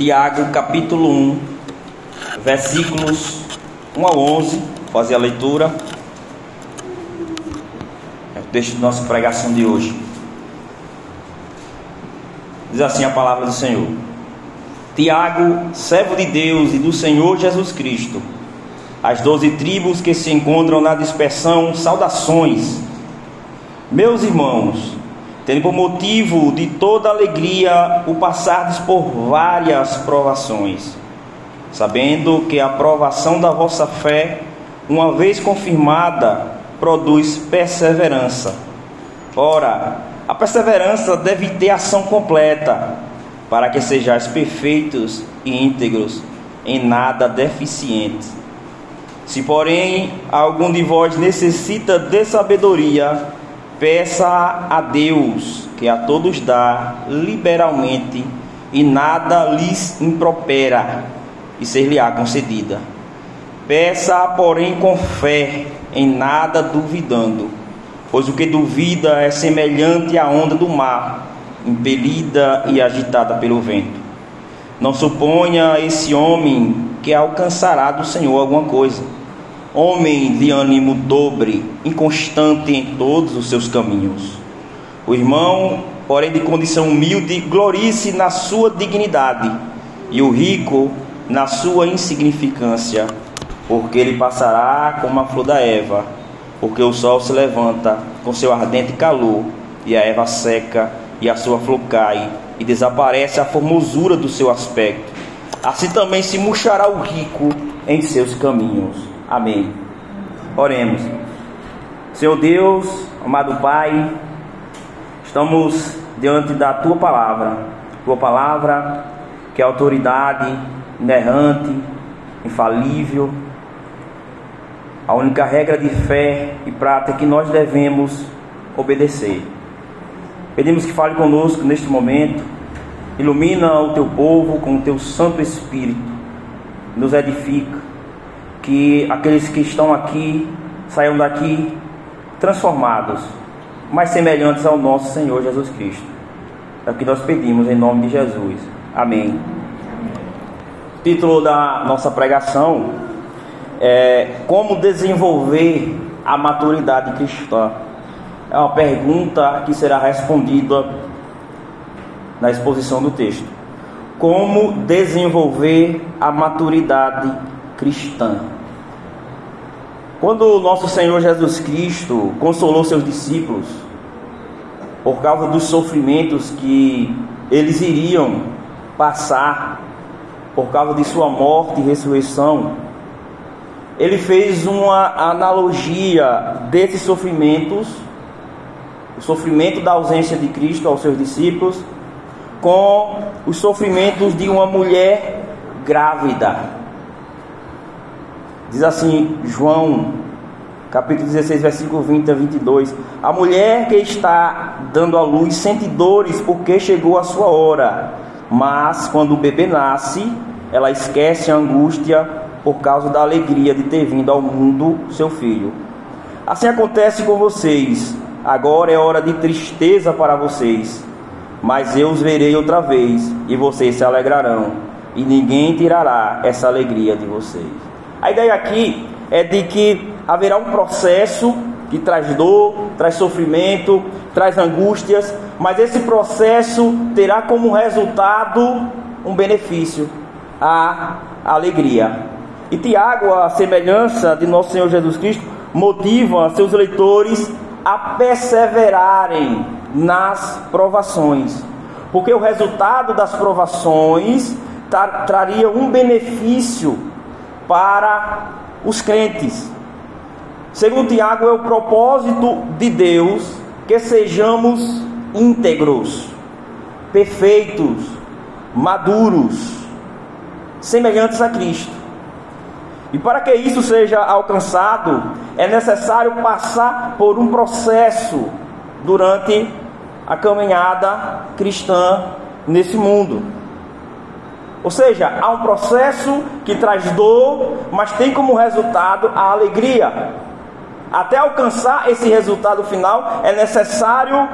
Tiago capítulo 1, versículos 1 a 11, fazer a leitura. É o texto da nossa pregação de hoje. Diz assim a palavra do Senhor. Tiago, servo de Deus e do Senhor Jesus Cristo, as doze tribos que se encontram na dispersão, saudações. Meus irmãos, tendo por motivo de toda alegria o passardes por várias provações, sabendo que a provação da vossa fé, uma vez confirmada, produz perseverança. Ora, a perseverança deve ter ação completa, para que sejais perfeitos e íntegros, em nada deficientes. Se, porém, algum de vós necessita de sabedoria, Peça a Deus, que a todos dá liberalmente, e nada lhes impropera, e ser-lhe-á concedida. Peça, porém, com fé, em nada duvidando, pois o que duvida é semelhante à onda do mar, impelida e agitada pelo vento. Não suponha esse homem que alcançará do Senhor alguma coisa homem de ânimo dobre, inconstante em todos os seus caminhos. O irmão, porém de condição humilde, glorie-se na sua dignidade, e o rico na sua insignificância, porque ele passará como a flor da Eva, porque o sol se levanta com seu ardente calor, e a Eva seca, e a sua flor cai, e desaparece a formosura do seu aspecto. Assim também se murchará o rico em seus caminhos. Amém. Oremos. Senhor Deus, amado Pai, estamos diante da tua palavra, tua palavra que é autoridade inerrante, infalível, a única regra de fé e prática que nós devemos obedecer. Pedimos que fale conosco neste momento, ilumina o teu povo com o teu Santo Espírito, nos edifica que aqueles que estão aqui saiam daqui transformados, mais semelhantes ao nosso Senhor Jesus Cristo. É o que nós pedimos em nome de Jesus. Amém. O título da nossa pregação é Como desenvolver a maturidade cristã. É uma pergunta que será respondida na exposição do texto. Como desenvolver a maturidade cristã. Quando o nosso Senhor Jesus Cristo consolou seus discípulos por causa dos sofrimentos que eles iriam passar por causa de sua morte e ressurreição, ele fez uma analogia desses sofrimentos, o sofrimento da ausência de Cristo aos seus discípulos, com os sofrimentos de uma mulher grávida. Diz assim, João, capítulo 16, versículo 20 a 22. A mulher que está dando à luz sente dores porque chegou a sua hora, mas quando o bebê nasce, ela esquece a angústia por causa da alegria de ter vindo ao mundo seu filho. Assim acontece com vocês. Agora é hora de tristeza para vocês, mas eu os verei outra vez e vocês se alegrarão, e ninguém tirará essa alegria de vocês. A ideia aqui é de que haverá um processo que traz dor, traz sofrimento, traz angústias, mas esse processo terá como resultado um benefício, a alegria. E Tiago, a semelhança de nosso Senhor Jesus Cristo, motiva seus leitores a perseverarem nas provações, porque o resultado das provações traria um benefício para os crentes. Segundo Tiago, é o propósito de Deus que sejamos íntegros, perfeitos, maduros, semelhantes a Cristo. E para que isso seja alcançado, é necessário passar por um processo durante a caminhada cristã nesse mundo. Ou seja, há um processo que traz dor, mas tem como resultado a alegria. Até alcançar esse resultado final é necessário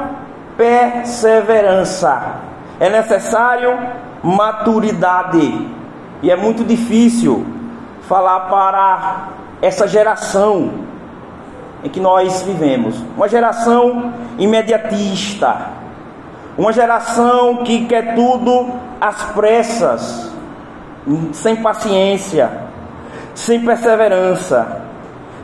perseverança, é necessário maturidade. E é muito difícil falar para essa geração em que nós vivemos. Uma geração imediatista. Uma geração que quer tudo às pressas, sem paciência, sem perseverança,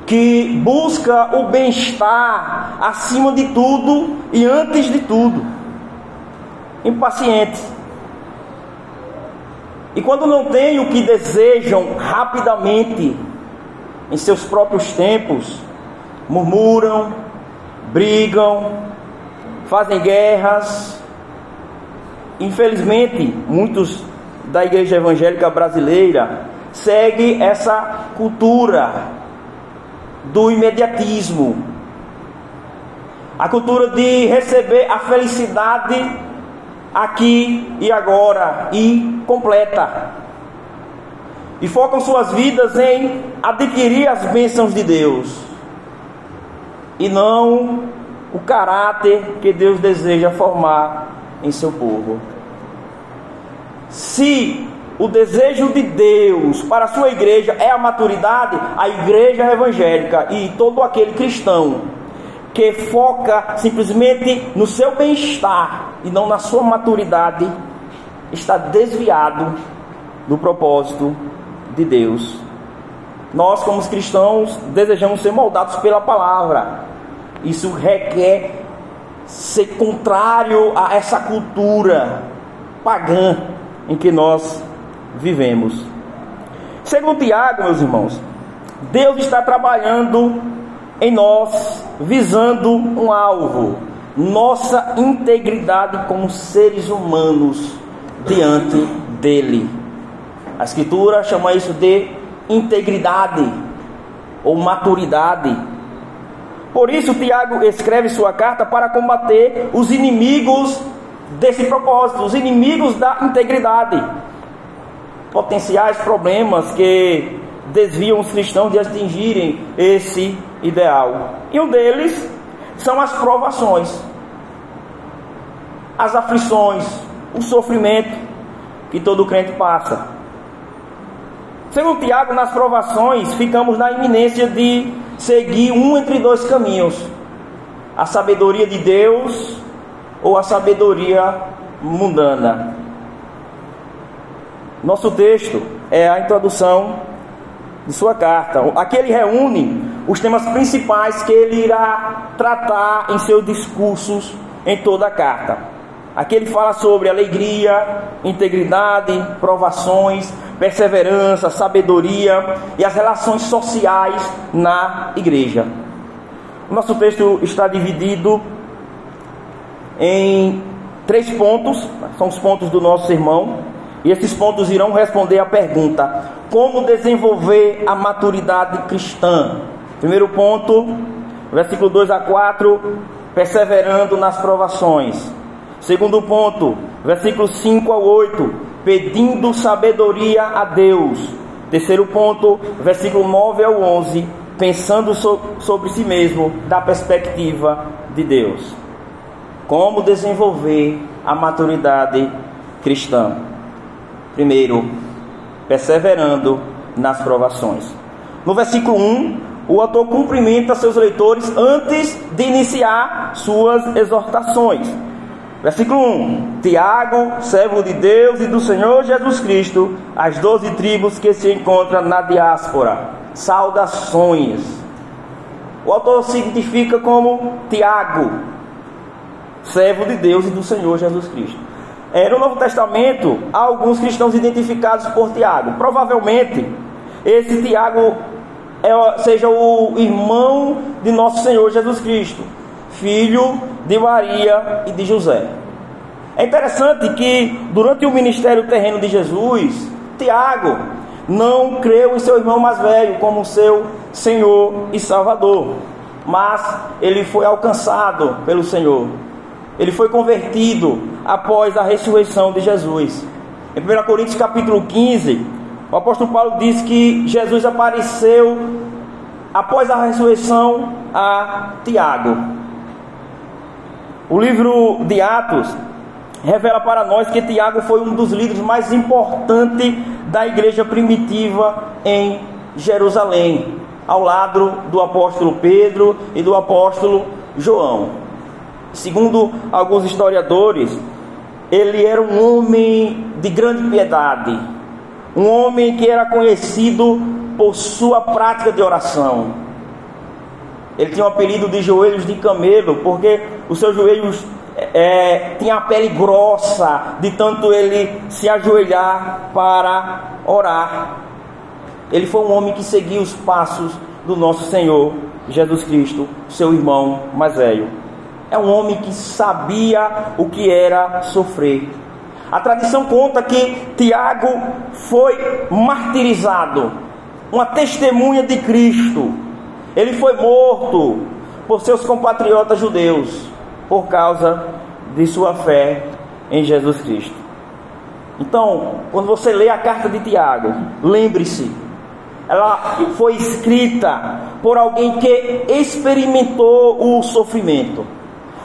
que busca o bem-estar acima de tudo e antes de tudo. Impaciente. E quando não tem o que desejam rapidamente, em seus próprios tempos, murmuram, brigam, fazem guerras. Infelizmente, muitos da igreja evangélica brasileira seguem essa cultura do imediatismo. A cultura de receber a felicidade aqui e agora e completa. E focam suas vidas em adquirir as bênçãos de Deus e não o caráter que Deus deseja formar em seu povo. Se o desejo de Deus para a sua igreja é a maturidade, a igreja evangélica e todo aquele cristão que foca simplesmente no seu bem-estar e não na sua maturidade, está desviado do propósito de Deus. Nós, como cristãos, desejamos ser moldados pela palavra. Isso requer ser contrário a essa cultura pagã em que nós vivemos. Segundo Tiago, meus irmãos, Deus está trabalhando em nós, visando um alvo, nossa integridade como seres humanos diante dele. A Escritura chama isso de integridade ou maturidade. Por isso, Tiago escreve sua carta para combater os inimigos desse propósito, os inimigos da integridade, potenciais problemas que desviam os cristãos de atingirem esse ideal. E um deles são as provações, as aflições, o sofrimento que todo crente passa. Segundo Tiago, nas provações, ficamos na iminência de seguir um entre dois caminhos: a sabedoria de Deus ou a sabedoria mundana. Nosso texto é a introdução de sua carta. Aqui ele reúne os temas principais que ele irá tratar em seus discursos em toda a carta. Aqui ele fala sobre alegria, integridade, provações, perseverança, sabedoria e as relações sociais na igreja. O nosso texto está dividido em três pontos, são os pontos do nosso sermão, e esses pontos irão responder à pergunta: como desenvolver a maturidade cristã? Primeiro ponto, versículo 2 a 4, perseverando nas provações. Segundo ponto, versículo 5 a 8, pedindo sabedoria a Deus. Terceiro ponto, versículo 9 ao 11, pensando so sobre si mesmo da perspectiva de Deus. Como desenvolver a maturidade cristã? Primeiro, perseverando nas provações. No versículo 1, o autor cumprimenta seus leitores antes de iniciar suas exortações. Versículo 1: Tiago, servo de Deus e do Senhor Jesus Cristo, as doze tribos que se encontram na diáspora. Saudações. O autor se identifica como Tiago, servo de Deus e do Senhor Jesus Cristo. É, no Novo Testamento, há alguns cristãos identificados por Tiago. Provavelmente, esse Tiago é, seja o irmão de nosso Senhor Jesus Cristo, filho de Maria e de José. É interessante que durante o ministério terreno de Jesus, Tiago não creu em seu irmão mais velho como seu Senhor e Salvador, mas ele foi alcançado pelo Senhor. Ele foi convertido após a ressurreição de Jesus. Em 1 Coríntios capítulo 15, o apóstolo Paulo diz que Jesus apareceu após a ressurreição a Tiago. O livro de Atos revela para nós que Tiago foi um dos líderes mais importantes da igreja primitiva em Jerusalém, ao lado do apóstolo Pedro e do apóstolo João. Segundo alguns historiadores, ele era um homem de grande piedade, um homem que era conhecido por sua prática de oração. Ele tinha o apelido de joelhos de camelo, porque os seus joelhos é, a pele grossa, de tanto ele se ajoelhar para orar. Ele foi um homem que seguia os passos do nosso Senhor Jesus Cristo, seu irmão mais velho. É um homem que sabia o que era sofrer. A tradição conta que Tiago foi martirizado, uma testemunha de Cristo. Ele foi morto por seus compatriotas judeus por causa de sua fé em Jesus Cristo. Então, quando você lê a carta de Tiago, lembre-se, ela foi escrita por alguém que experimentou o sofrimento.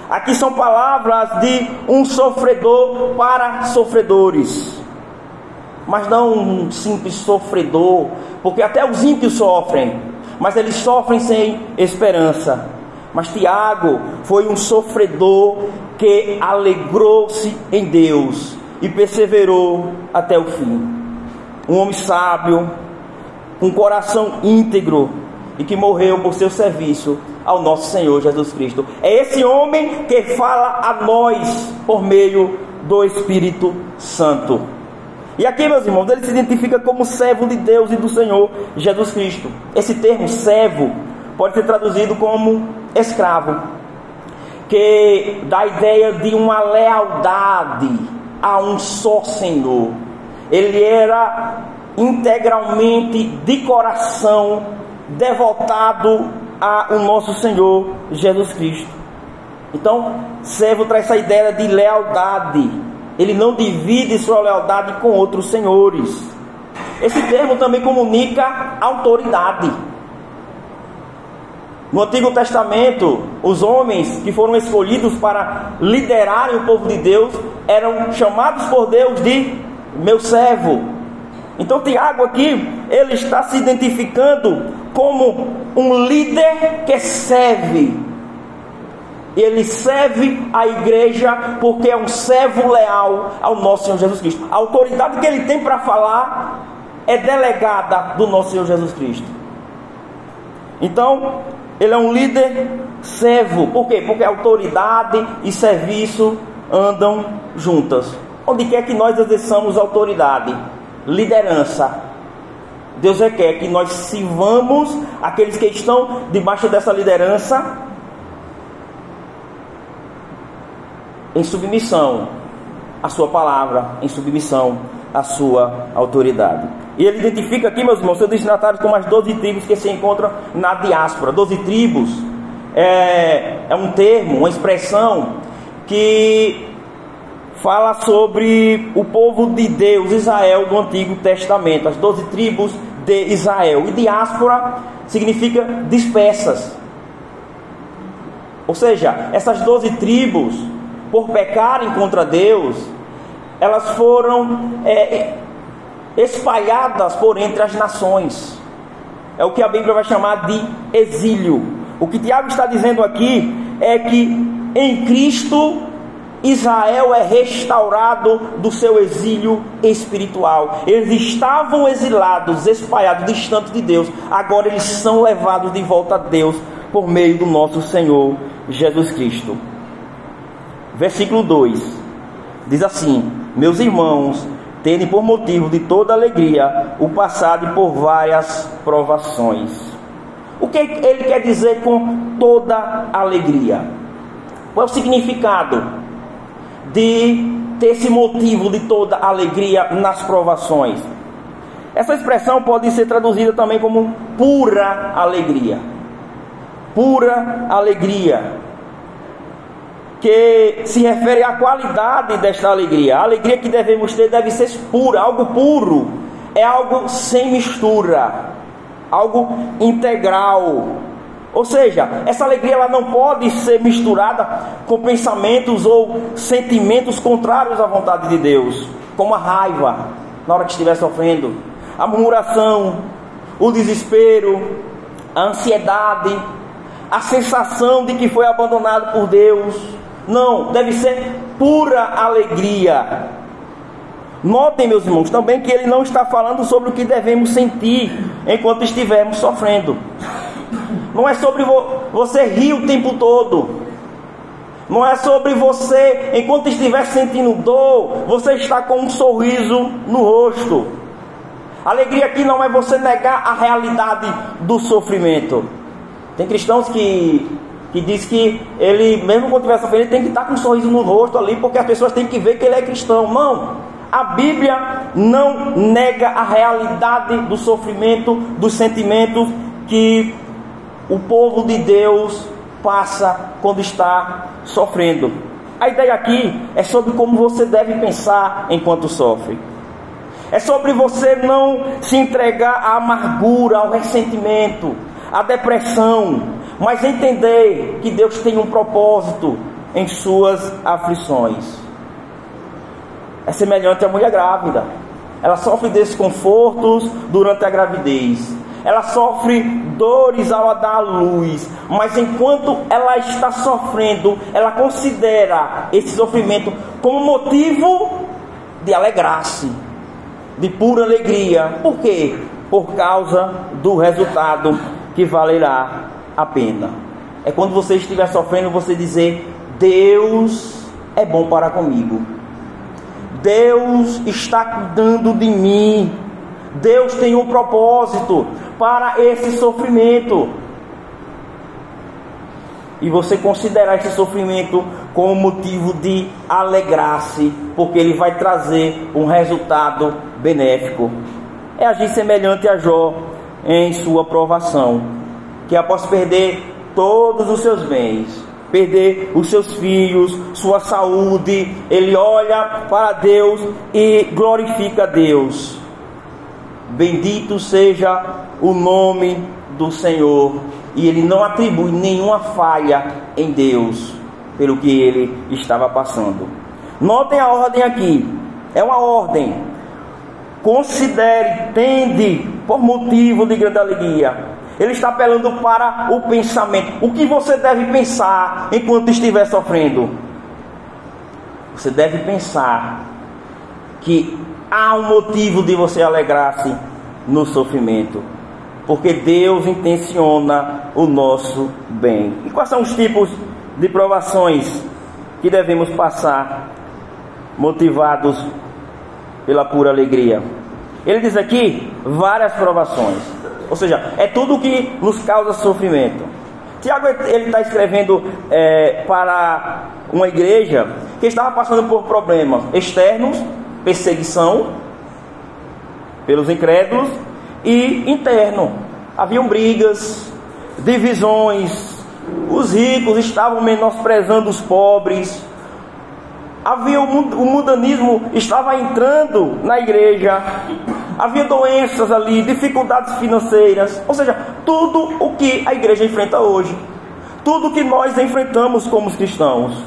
Aqui são palavras de um sofredor para sofredores, mas não um simples sofredor, porque até os ímpios sofrem, mas eles sofrem sem esperança. Mas Tiago foi um sofredor que alegrou-se em Deus e perseverou até o fim. Um homem sábio, um coração íntegro e que morreu por seu serviço ao nosso Senhor Jesus Cristo. É esse homem que fala a nós por meio do Espírito Santo. E aqui, meus irmãos, ele se identifica como servo de Deus e do Senhor Jesus Cristo. Esse termo servo pode ser traduzido como escravo, que dá a ideia de uma lealdade a um só Senhor. Ele era integralmente de coração devotado ao nosso Senhor Jesus Cristo. Então, servo traz essa ideia de lealdade. Ele não divide sua lealdade com outros senhores. Esse termo também comunica autoridade. No Antigo Testamento, os homens que foram escolhidos para liderarem o povo de Deus eram chamados por Deus de meu servo. Então, Tiago aqui, ele está se identificando como um líder que serve. Ele serve a igreja porque é um servo leal ao nosso Senhor Jesus Cristo. A autoridade que ele tem para falar é delegada do nosso Senhor Jesus Cristo. Então, ele é um líder servo. Por quê? Porque autoridade e serviço andam juntas. Onde quer que nós exerçamos autoridade, liderança, Deus requer que nós sirvamos aqueles que estão debaixo dessa liderança em submissão à sua palavra, em submissão à sua autoridade. E ele identifica aqui, meus irmãos, seus destinatários como as 12 tribos que se encontram na diáspora. 12 tribos é, é um termo, uma expressão que fala sobre o povo de Deus, Israel, do Antigo Testamento, as 12 tribos de Israel. E diáspora significa dispersas. Ou seja, essas 12 tribos, por pecarem contra Deus, elas foram é, espalhadas por entre as nações. É o que a Bíblia vai chamar de exílio. O que Tiago está dizendo aqui é que em Cristo Israel é restaurado do seu exílio espiritual. Eles estavam exilados, espalhados, distantes de Deus. Agora eles são levados de volta a Deus por meio do nosso Senhor Jesus Cristo. Versículo 2 diz assim: Meus irmãos, tende por motivo de toda alegria o passado por várias provações. O que ele quer dizer com toda alegria? Qual é o significado de ter esse motivo de toda alegria nas provações? Essa expressão pode ser traduzida também como pura alegria. Pura alegria que se refere à qualidade desta alegria. A alegria que devemos ter deve ser pura, algo puro, é algo sem mistura, algo integral. Ou seja, essa alegria ela não pode ser misturada com pensamentos ou sentimentos contrários à vontade de Deus, como a raiva na hora que estiver sofrendo, a murmuração, o desespero, a ansiedade, a sensação de que foi abandonado por Deus. Não, deve ser pura alegria. Notem, meus irmãos, também que ele não está falando sobre o que devemos sentir enquanto estivermos sofrendo. Não é sobre vo você rir o tempo todo. Não é sobre você, enquanto estiver sentindo dor, você está com um sorriso no rosto. Alegria aqui não é você negar a realidade do sofrimento. Tem cristãos que, que diz que ele, mesmo quando estiver sofrendo, ele tem que estar com um sorriso no rosto ali, porque as pessoas têm que ver que ele é cristão. Não. A Bíblia não nega a realidade do sofrimento, dos sentimentos que o povo de Deus passa quando está sofrendo. A ideia aqui é sobre como você deve pensar enquanto sofre. É sobre você não se entregar à amargura, ao ressentimento, à depressão, mas entender que Deus tem um propósito em suas aflições. É semelhante à mulher grávida. Ela sofre desconfortos durante a gravidez. Ela sofre dores ao dar à luz, mas enquanto ela está sofrendo, ela considera esse sofrimento como motivo de alegrar-se de pura alegria. Por quê? Por causa do resultado que valerá a pena. É quando você estiver sofrendo, você dizer: Deus é bom para comigo. Deus está cuidando de mim. Deus tem um propósito para esse sofrimento e você considerar esse sofrimento como motivo de alegrar-se, porque ele vai trazer um resultado benéfico. É agir semelhante a Jó em sua provação, que após perder todos os seus bens, perder os seus filhos, sua saúde, ele olha para Deus e glorifica Deus. Bendito seja o nome do Senhor e ele não atribui nenhuma falha em Deus pelo que ele estava passando. Notem a ordem aqui, é uma ordem. Considere, tende por motivo de grande alegria. Ele está apelando para o pensamento. O que você deve pensar enquanto estiver sofrendo? Você deve pensar que há um motivo de você alegrar-se no sofrimento porque Deus intenciona o nosso bem. E quais são os tipos de provações que devemos passar motivados pela pura alegria? Ele diz aqui várias provações, ou seja, é tudo que nos causa sofrimento. Tiago ele está escrevendo é, para uma igreja que estava passando por problemas externos, perseguição pelos incrédulos e interno. Haviam brigas, divisões, os ricos estavam menosprezando os pobres, havia o mundanismo estava entrando na igreja, havia doenças ali, dificuldades financeiras, ou seja, tudo o que a igreja enfrenta hoje, tudo que nós enfrentamos como cristãos,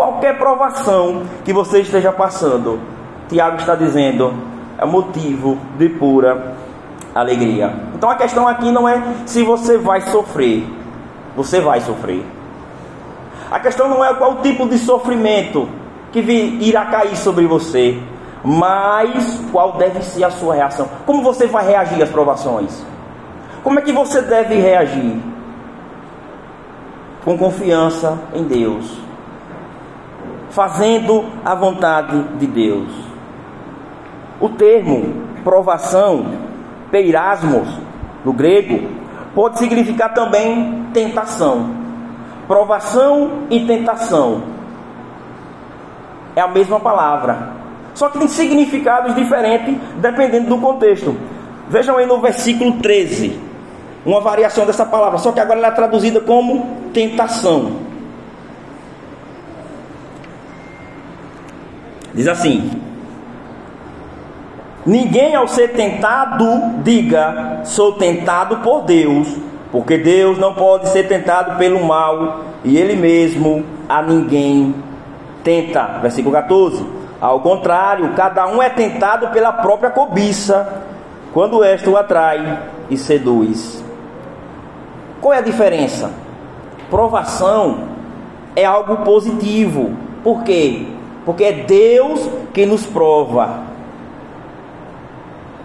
qualquer provação que você esteja passando, Tiago está dizendo, é motivo de pura alegria. Então a questão aqui não é se você vai sofrer, você vai sofrer. A questão não é qual tipo de sofrimento que irá cair sobre você, mas qual deve ser a sua reação. Como você vai reagir às provações? Como é que você deve reagir? Com confiança em Deus, fazendo a vontade de Deus. O termo provação peirasmos, no grego, pode significar também tentação. Provação e tentação é a mesma palavra, só que tem significados diferentes dependendo do contexto. Vejam aí no versículo 13, uma variação dessa palavra, só que agora ela é traduzida como tentação. Diz assim: Ninguém ao ser tentado diga, sou tentado por Deus, Porque Deus não pode ser tentado pelo mal e Ele mesmo a ninguém tenta. Versículo 14. Ao contrário, cada um é tentado pela própria cobiça, quando esta o atrai e seduz. Qual é a diferença? Provação é algo positivo. Por quê? Porque é Deus que nos prova.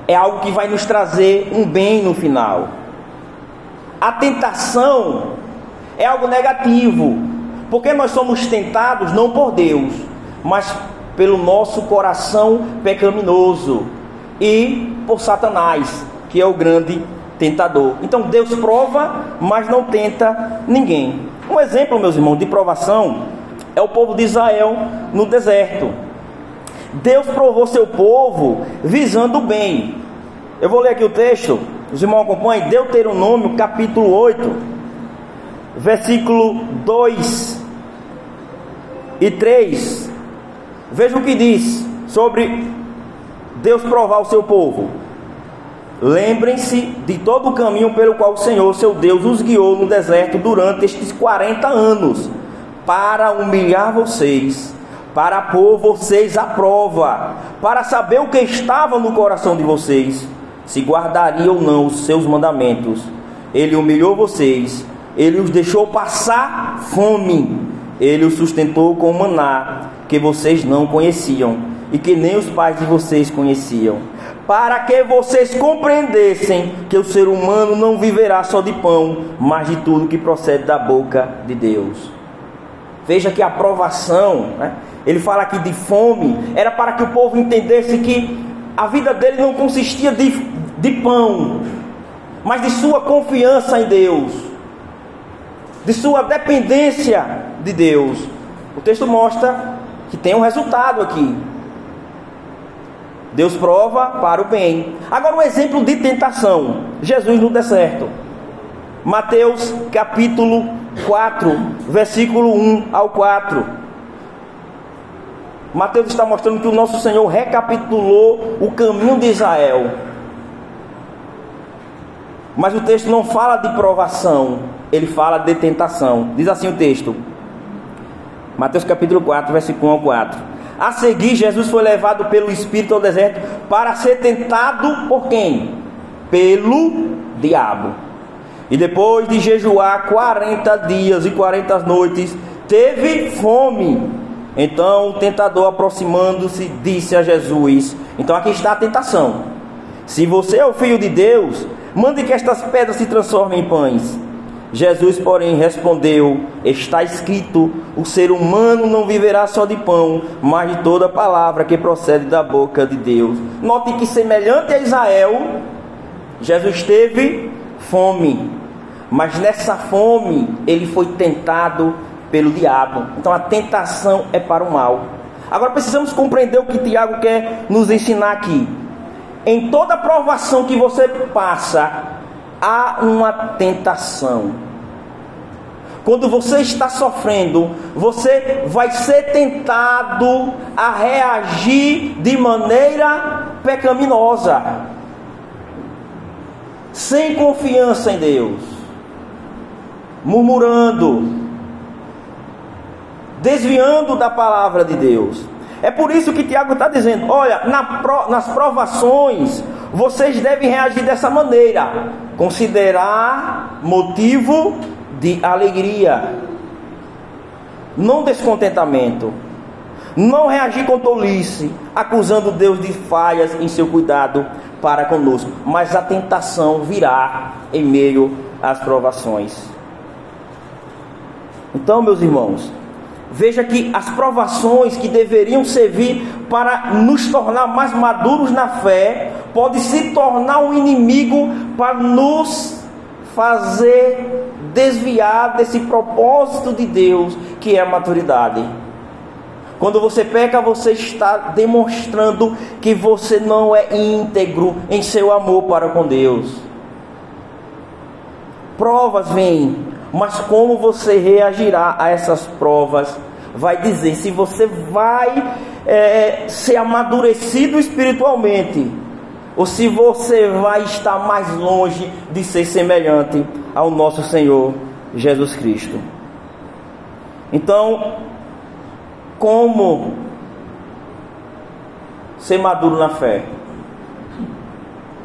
É algo que vai nos trazer um bem no final. A tentação é algo negativo, porque nós somos tentados não por Deus, mas pelo nosso coração pecaminoso e por Satanás, que é o grande tentador. Então Deus prova, mas não tenta ninguém. Um exemplo, meus irmãos, de provação é o povo de Israel no deserto. Deus provou seu povo visando o bem. Eu vou ler aqui o texto, os irmãos acompanhem, Deuteronômio capítulo 8, versículo 2 e 3. Veja o que diz sobre Deus provar o seu povo. Lembrem-se de todo o caminho pelo qual o Senhor, seu Deus, os guiou no deserto durante estes 40 anos, para humilhar vocês, para pôr vocês à prova, para saber o que estava no coração de vocês, se guardariam ou não os seus mandamentos. Ele humilhou vocês, ele os deixou passar fome, ele os sustentou com maná que vocês não conheciam e que nem os pais de vocês conheciam para que vocês compreendessem que o ser humano não viverá só de pão, mas de tudo que procede da boca de Deus. Veja que a aprovação, né? ele fala aqui de fome, era para que o povo entendesse que a vida dele não consistia de, de pão, mas de sua confiança em Deus, de sua dependência de Deus. O texto mostra que tem um resultado aqui. Deus prova para o bem. Agora um exemplo de tentação. Jesus no deserto. Mateus capítulo 4, versículo 1 ao 4. Mateus está mostrando que o nosso Senhor recapitulou o caminho de Israel. Mas o texto não fala de provação, ele fala de tentação. Diz assim o texto. Mateus capítulo 4, versículo 1 ao 4. A seguir, Jesus foi levado pelo Espírito ao deserto para ser tentado por quem? Pelo diabo. E depois de jejuar 40 dias e 40 noites, teve fome. Então o tentador, aproximando-se, disse a Jesus: Então aqui está a tentação. Se você é o filho de Deus, mande que estas pedras se transformem em pães. Jesus, porém, respondeu: Está escrito: o ser humano não viverá só de pão, mas de toda palavra que procede da boca de Deus. Note que, semelhante a Israel, Jesus teve fome, mas nessa fome ele foi tentado pelo diabo. Então a tentação é para o mal. Agora precisamos compreender o que Tiago quer nos ensinar aqui. Em toda provação que você passa, há uma tentação. Quando você está sofrendo, você vai ser tentado a reagir de maneira pecaminosa, sem confiança em Deus, murmurando, desviando da palavra de Deus. É por isso que Tiago está dizendo: olha, na nas provações, vocês devem reagir dessa maneira, considerar motivo de alegria, não descontentamento. Não reagir com tolice, acusando Deus de falhas em seu cuidado para conosco, mas a tentação virá em meio às provações. Então, meus irmãos, veja que as provações que deveriam servir para nos tornar mais maduros na fé, pode se tornar um inimigo para nos fazer desviar desse propósito de Deus que é a maturidade. Quando você peca, você está demonstrando que você não é íntegro em seu amor para com Deus. Provas vêm, mas como você reagirá a essas provas vai dizer se você vai é, ser amadurecido espiritualmente ou se você vai estar mais longe de ser semelhante ao nosso Senhor Jesus Cristo. Então, como ser maduro na fé?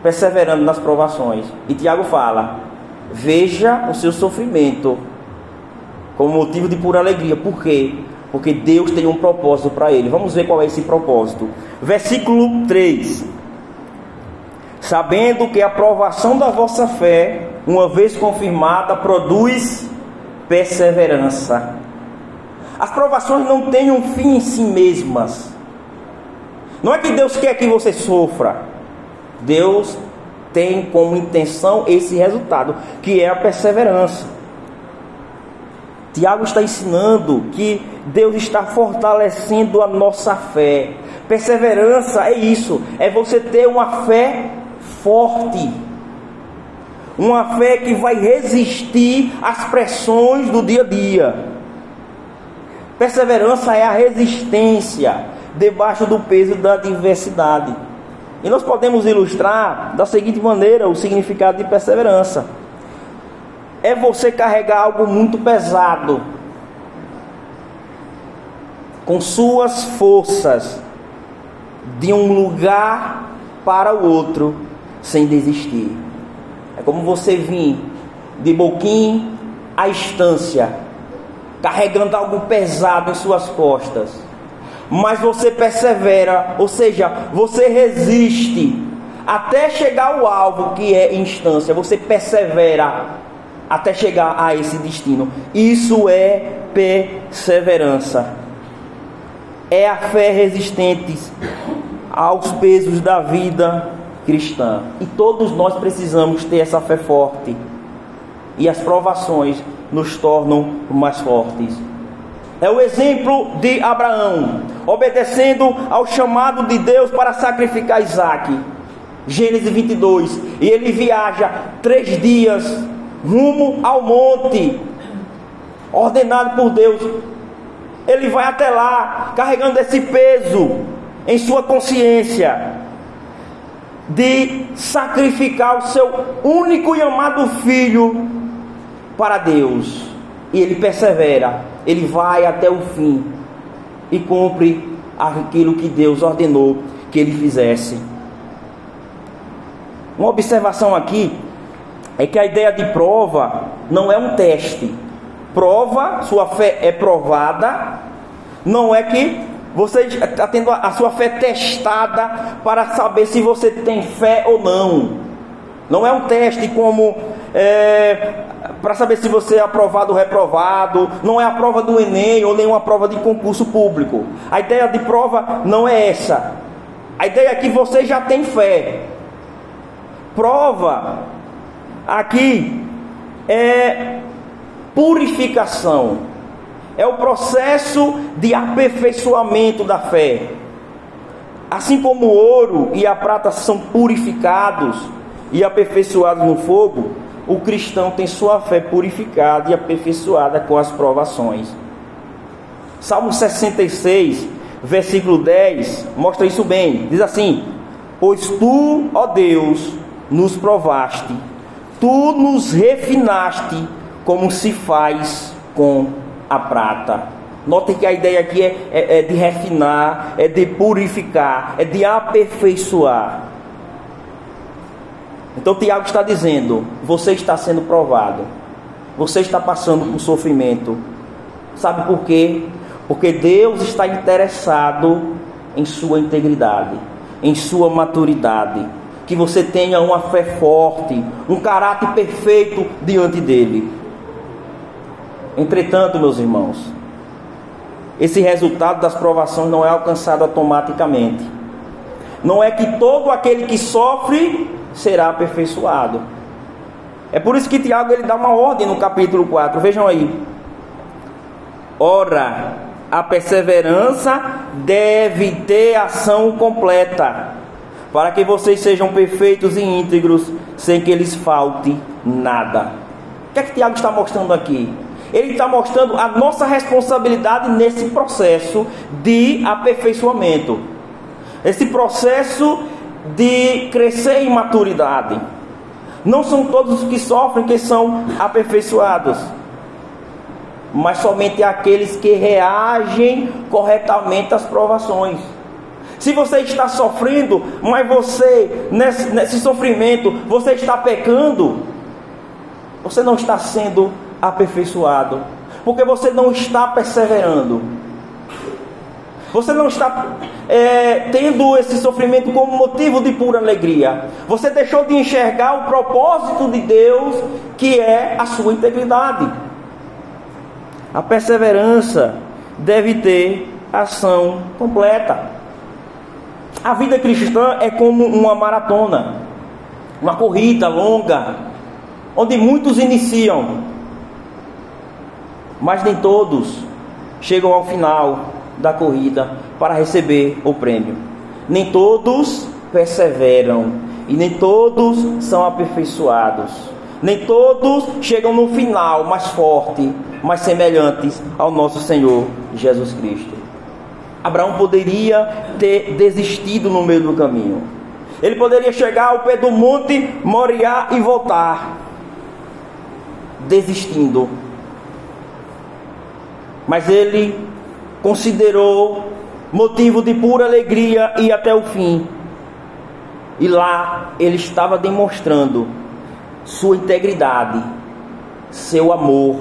Perseverando nas provações. E Tiago fala: veja o seu sofrimento como motivo de pura alegria. Por quê? Porque Deus tem um propósito para ele. Vamos ver qual é esse propósito. Versículo 3. Sabendo que a aprovação da vossa fé, uma vez confirmada, produz perseverança. As provações não têm um fim em si mesmas. Não é que Deus quer que você sofra. Deus tem como intenção esse resultado, que é a perseverança. Tiago está ensinando que Deus está fortalecendo a nossa fé. Perseverança é isso, é você ter uma fé forte. Uma fé que vai resistir às pressões do dia a dia. Perseverança é a resistência debaixo do peso da adversidade. E nós podemos ilustrar da seguinte maneira o significado de perseverança: é você carregar algo muito pesado, com suas forças, de um lugar para o outro, sem desistir. É como você vir de Boquim à estância, carregando algo pesado em suas costas mas você persevera, ou seja, você resiste até chegar ao alvo que é instância, você persevera até chegar a esse destino. Isso é perseverança. É a fé resistente aos pesos da vida cristã. E todos nós precisamos ter essa fé forte. E as provações nos tornam mais fortes. É o exemplo de Abraão, obedecendo ao chamado de Deus para sacrificar Isaac. Gênesis 22. E ele viaja três dias rumo ao monte, ordenado por Deus. Ele vai até lá, carregando esse peso em sua consciência de sacrificar o seu único e amado filho para Deus. E ele persevera ele vai até o fim e cumpre aquilo que Deus ordenou que ele fizesse. Uma observação aqui é que a ideia de prova não é um teste. Prova, sua fé é provada, não é que você está tendo a sua fé testada para saber se você tem fé ou não. Não é um teste como é, para saber se você é aprovado ou reprovado, não é a prova do Enem ou nenhuma prova de concurso público. A ideia de prova não é essa. A ideia é que você já tem fé. Prova aqui é purificação, é o processo de aperfeiçoamento da fé. Assim como o ouro e a prata são purificados e aperfeiçoados no fogo, o cristão tem sua fé purificada e aperfeiçoada com as provações. Salmo 66, versículo 10, mostra isso bem. Diz assim: Pois tu, ó Deus, nos provaste, tu nos refinaste, como se faz com a prata. Notem que a ideia aqui é, é, é de refinar, é de purificar, é de aperfeiçoar. Então Tiago está dizendo: você está sendo provado, você está passando por sofrimento. Sabe por quê? Porque Deus está interessado em sua integridade, em sua maturidade, que você tenha uma fé forte, um caráter perfeito diante dele. Entretanto, meus irmãos, esse resultado das provações não é alcançado automaticamente. Não é que todo aquele que sofre será aperfeiçoado. É por isso que Tiago ele dá uma ordem no capítulo 4. Vejam aí. Ora, a perseverança deve ter ação completa, para que vocês sejam perfeitos e íntegros, sem que lhes falte nada. O que é que Tiago está mostrando aqui? Ele está mostrando a nossa responsabilidade nesse processo de aperfeiçoamento. Esse processo de crescer em maturidade. Não são todos os que sofrem que são aperfeiçoados, mas somente aqueles que reagem corretamente às provações. Se você está sofrendo, mas você, nesse, nesse sofrimento, você está pecando, você não está sendo aperfeiçoado, porque você não está perseverando. Você não está é, tendo esse sofrimento como motivo de pura alegria. Você deixou de enxergar o propósito de Deus, que é a sua integridade. A perseverança deve ter ação completa. A vida cristã é como uma maratona, uma corrida longa, onde muitos iniciam, mas nem todos chegam ao final da corrida para receber o prêmio. Nem todos perseveram e nem todos são aperfeiçoados. Nem todos chegam no final mais forte, mais semelhantes ao nosso Senhor Jesus Cristo. Abraão poderia ter desistido no meio do caminho. Ele poderia chegar ao pé do monte Moriá e voltar, desistindo. Mas ele considerou motivo de pura alegria e até o fim. E lá ele estava demonstrando sua integridade, seu amor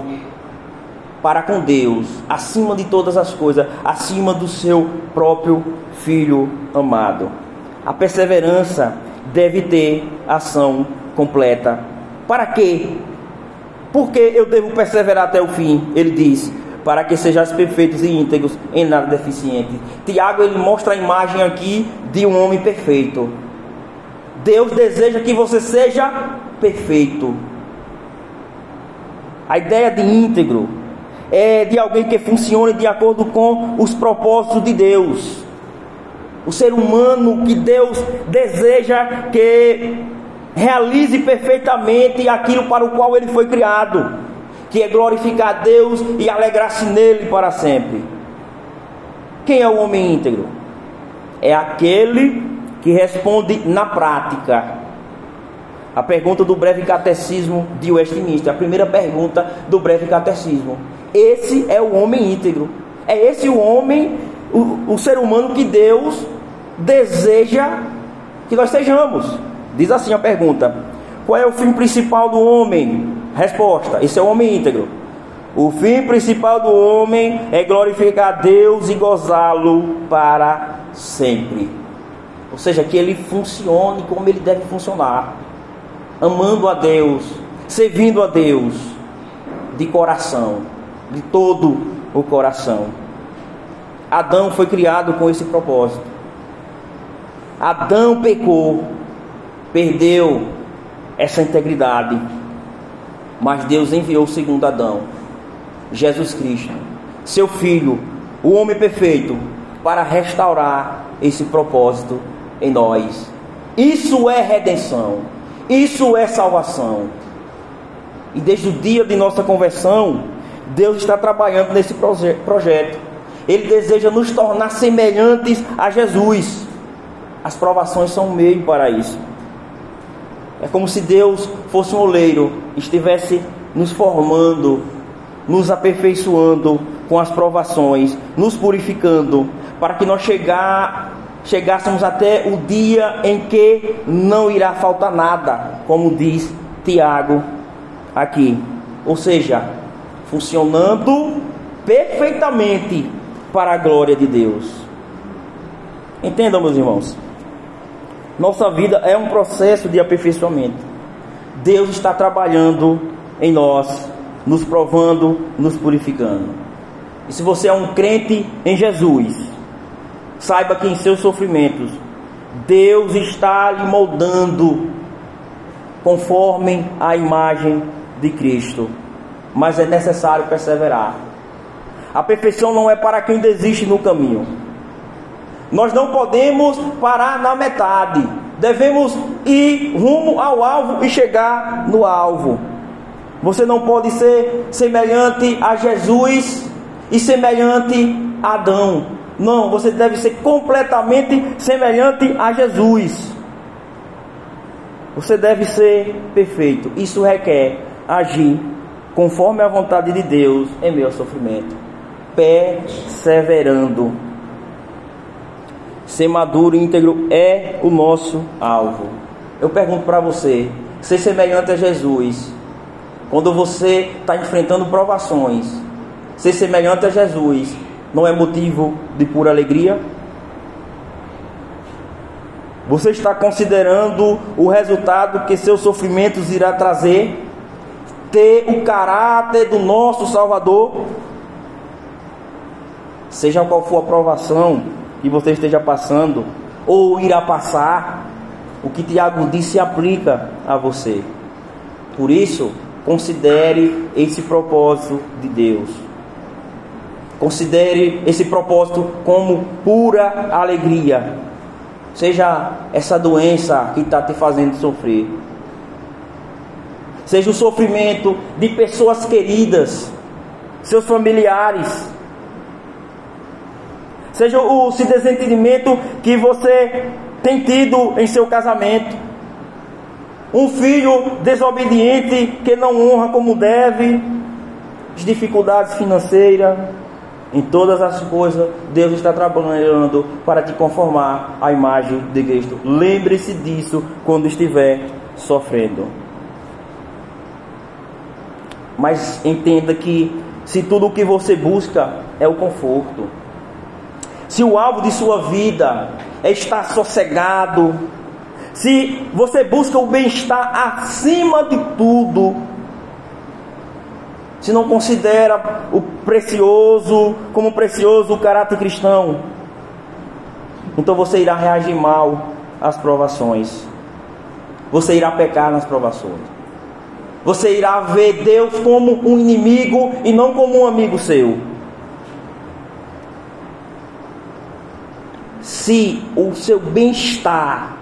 para com Deus, acima de todas as coisas, acima do seu próprio filho amado. A perseverança deve ter ação completa. Para quê? Porque eu devo perseverar até o fim, ele diz, para que sejais perfeitos e íntegros, em nada deficiente. Tiago ele mostra a imagem aqui de um homem perfeito. Deus deseja que você seja perfeito. A ideia de íntegro é de alguém que funcione de acordo com os propósitos de Deus. O ser humano que Deus deseja que realize perfeitamente aquilo para o qual ele foi criado, que é glorificar a Deus e alegrar-se nele para sempre. Quem é o homem íntegro? É aquele que responde na prática a pergunta do breve catecismo de Westminster, a primeira pergunta do breve catecismo. Esse é o homem íntegro. É esse o homem, o, o ser humano que Deus deseja que nós sejamos. Diz assim a pergunta: Qual é o fim principal do homem? Resposta: Esse é o homem íntegro. O fim principal do homem é glorificar Deus e gozá-lo para sempre. Ou seja, que ele funcione como ele deve funcionar, amando a Deus, servindo a Deus de coração de todo o coração. Adão foi criado com esse propósito. Adão pecou, perdeu essa integridade. Mas Deus enviou o segundo Adão, Jesus Cristo, seu filho, o homem perfeito, para restaurar esse propósito em nós. Isso é redenção, isso é salvação. E desde o dia de nossa conversão, Deus está trabalhando nesse proje projeto. Ele deseja nos tornar semelhantes a Jesus. As provações são um meio para isso. É como se Deus fosse um oleiro, estivesse nos formando, nos aperfeiçoando com as provações, nos purificando, para que nós chegar, chegássemos até o dia em que não irá faltar nada, como diz Tiago aqui. Ou seja, funcionando perfeitamente para a glória de Deus. Entendam, meus irmãos. Nossa vida é um processo de aperfeiçoamento. Deus está trabalhando em nós, nos provando, nos purificando. E se você é um crente em Jesus, saiba que em seus sofrimentos, Deus está lhe moldando conforme a imagem de Cristo mas é necessário perseverar. A perfeição não é para quem desiste no caminho. Nós não podemos parar na metade. Devemos ir rumo ao alvo e chegar no alvo. Você não pode ser semelhante a Jesus e semelhante a Adão. Não, você deve ser completamente semelhante a Jesus. Você deve ser perfeito. Isso requer agir conforme a vontade de Deus em ao sofrimento, perseverando. Ser maduro e íntegro é o nosso alvo. Eu pergunto para você: ser semelhante a Jesus, quando você está enfrentando provações, ser semelhante a Jesus não é motivo de pura alegria? Você está considerando o resultado que seus sofrimentos irá trazer? Ter o caráter do nosso Salvador? Seja qual for a provação que você esteja passando, ou irá passar, o que Tiago disse se aplica a você. Por isso, considere esse propósito de Deus. Considere esse propósito como pura alegria seja essa doença que está te fazendo sofrer, seja o sofrimento de pessoas queridas, seus familiares, seja o se desentendimento que você tem tido em seu casamento, um filho desobediente que não honra como deve, as dificuldades financeiras, em todas as coisas, Deus está trabalhando para te conformar à imagem de Cristo. Lembre-se disso quando estiver sofrendo. Mas entenda que se tudo o que você busca é o conforto, se o alvo de sua vida é estar sossegado, se você busca o bem-estar acima de tudo, se não considera o precioso como precioso o caráter cristão, então você irá reagir mal às provações. Você irá pecar nas provações. Você irá ver Deus como um inimigo e não como um amigo seu. Se o seu bem-estar,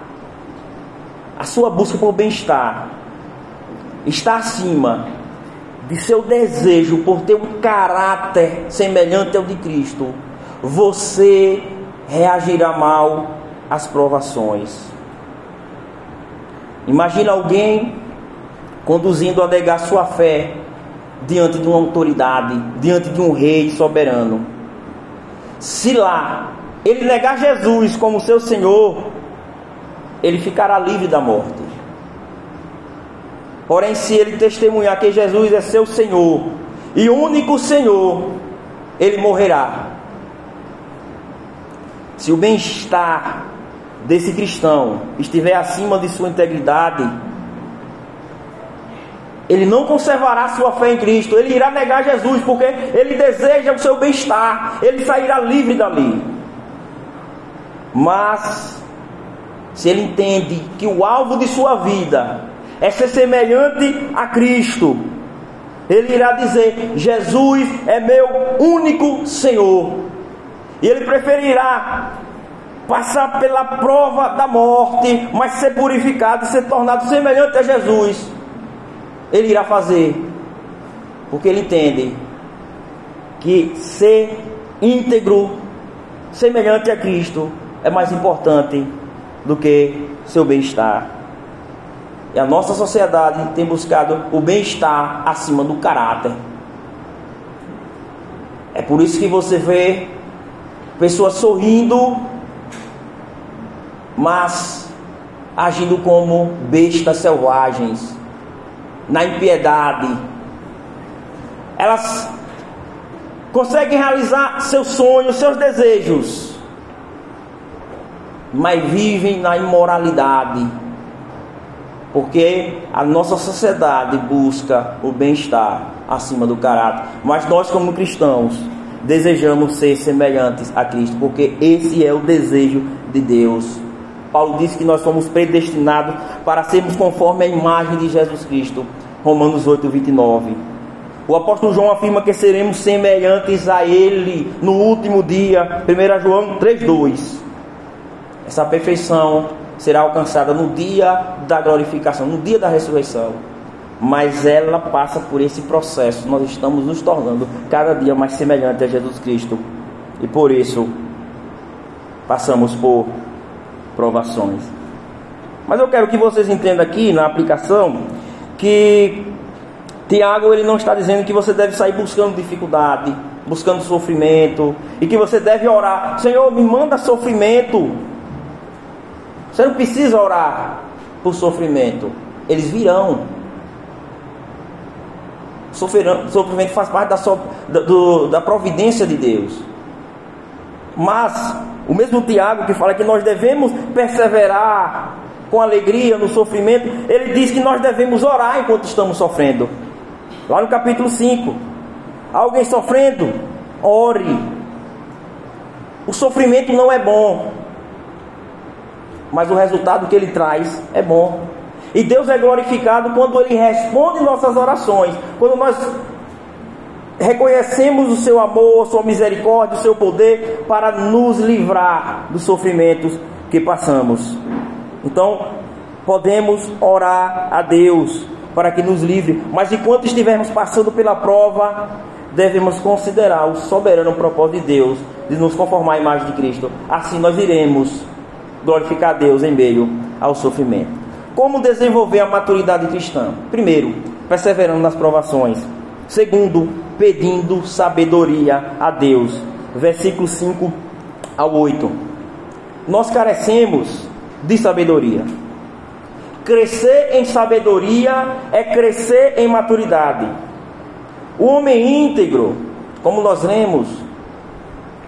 a sua busca por bem-estar, está acima de seu desejo por ter um caráter semelhante ao de Cristo, você reagirá mal às provações. Imagina alguém conduzindo a negar sua fé diante de uma autoridade, diante de um rei soberano. Se lá ele negar Jesus como seu Senhor, ele ficará livre da morte. Porém, se ele testemunhar que Jesus é seu Senhor e único Senhor, ele morrerá. Se o bem-estar desse cristão estiver acima de sua integridade, ele não conservará sua fé em Cristo, ele irá negar Jesus, porque ele deseja o seu bem-estar, ele sairá livre dali. Mas, se ele entende que o alvo de sua vida é ser semelhante a Cristo. Ele irá dizer: Jesus é meu único Senhor. E ele preferirá passar pela prova da morte, mas ser purificado e ser tornado semelhante a Jesus. Ele irá fazer, porque ele entende que ser íntegro, semelhante a Cristo, é mais importante do que seu bem-estar. E a nossa sociedade tem buscado o bem-estar acima do caráter. É por isso que você vê pessoas sorrindo, mas agindo como bestas selvagens, na impiedade. Elas conseguem realizar seus sonhos, seus desejos, mas vivem na imoralidade porque a nossa sociedade busca o bem-estar acima do caráter, mas nós, como cristãos, desejamos ser semelhantes a Cristo, porque esse é o desejo de Deus. Paulo disse que nós somos predestinados para sermos conforme a imagem de Jesus Cristo. Romanos 8, 29. O apóstolo João afirma que seremos semelhantes a Ele no último dia. 1 João 3,2. Essa perfeição será alcançada no dia da glorificação, no dia da ressurreição. Mas ela passa por esse processo. Nós estamos nos tornando cada dia mais semelhante a Jesus Cristo. E por isso passamos por provações. Mas eu quero que vocês entendam aqui na aplicação que Tiago ele não está dizendo que você deve sair buscando dificuldade, buscando sofrimento e que você deve orar. Senhor, me manda sofrimento. Você não precisa orar por sofrimento. Eles virão. Sofrimento faz parte da, so, da, do, da providência de Deus. Mas o mesmo Tiago que fala que nós devemos perseverar com alegria no sofrimento, ele diz que nós devemos orar enquanto estamos sofrendo. Lá no capítulo 5. Alguém sofrendo? Ore. O sofrimento não é bom, mas o resultado que ele traz é bom. E Deus é glorificado quando ele responde nossas orações, quando nós reconhecemos o seu amor, sua misericórdia, o seu poder para nos livrar dos sofrimentos que passamos. Então, podemos orar a Deus para que nos livre, mas enquanto estivermos passando pela prova, devemos considerar o soberano propósito de Deus de nos conformar à imagem de Cristo. Assim nós iremos glorificar a Deus em meio ao sofrimento. Como desenvolver a maturidade cristã? Primeiro, perseverando nas provações. Segundo, pedindo sabedoria a Deus. Versículo 5 ao 8. Nós carecemos de sabedoria. Crescer em sabedoria é crescer em maturidade. O homem íntegro, como nós lemos,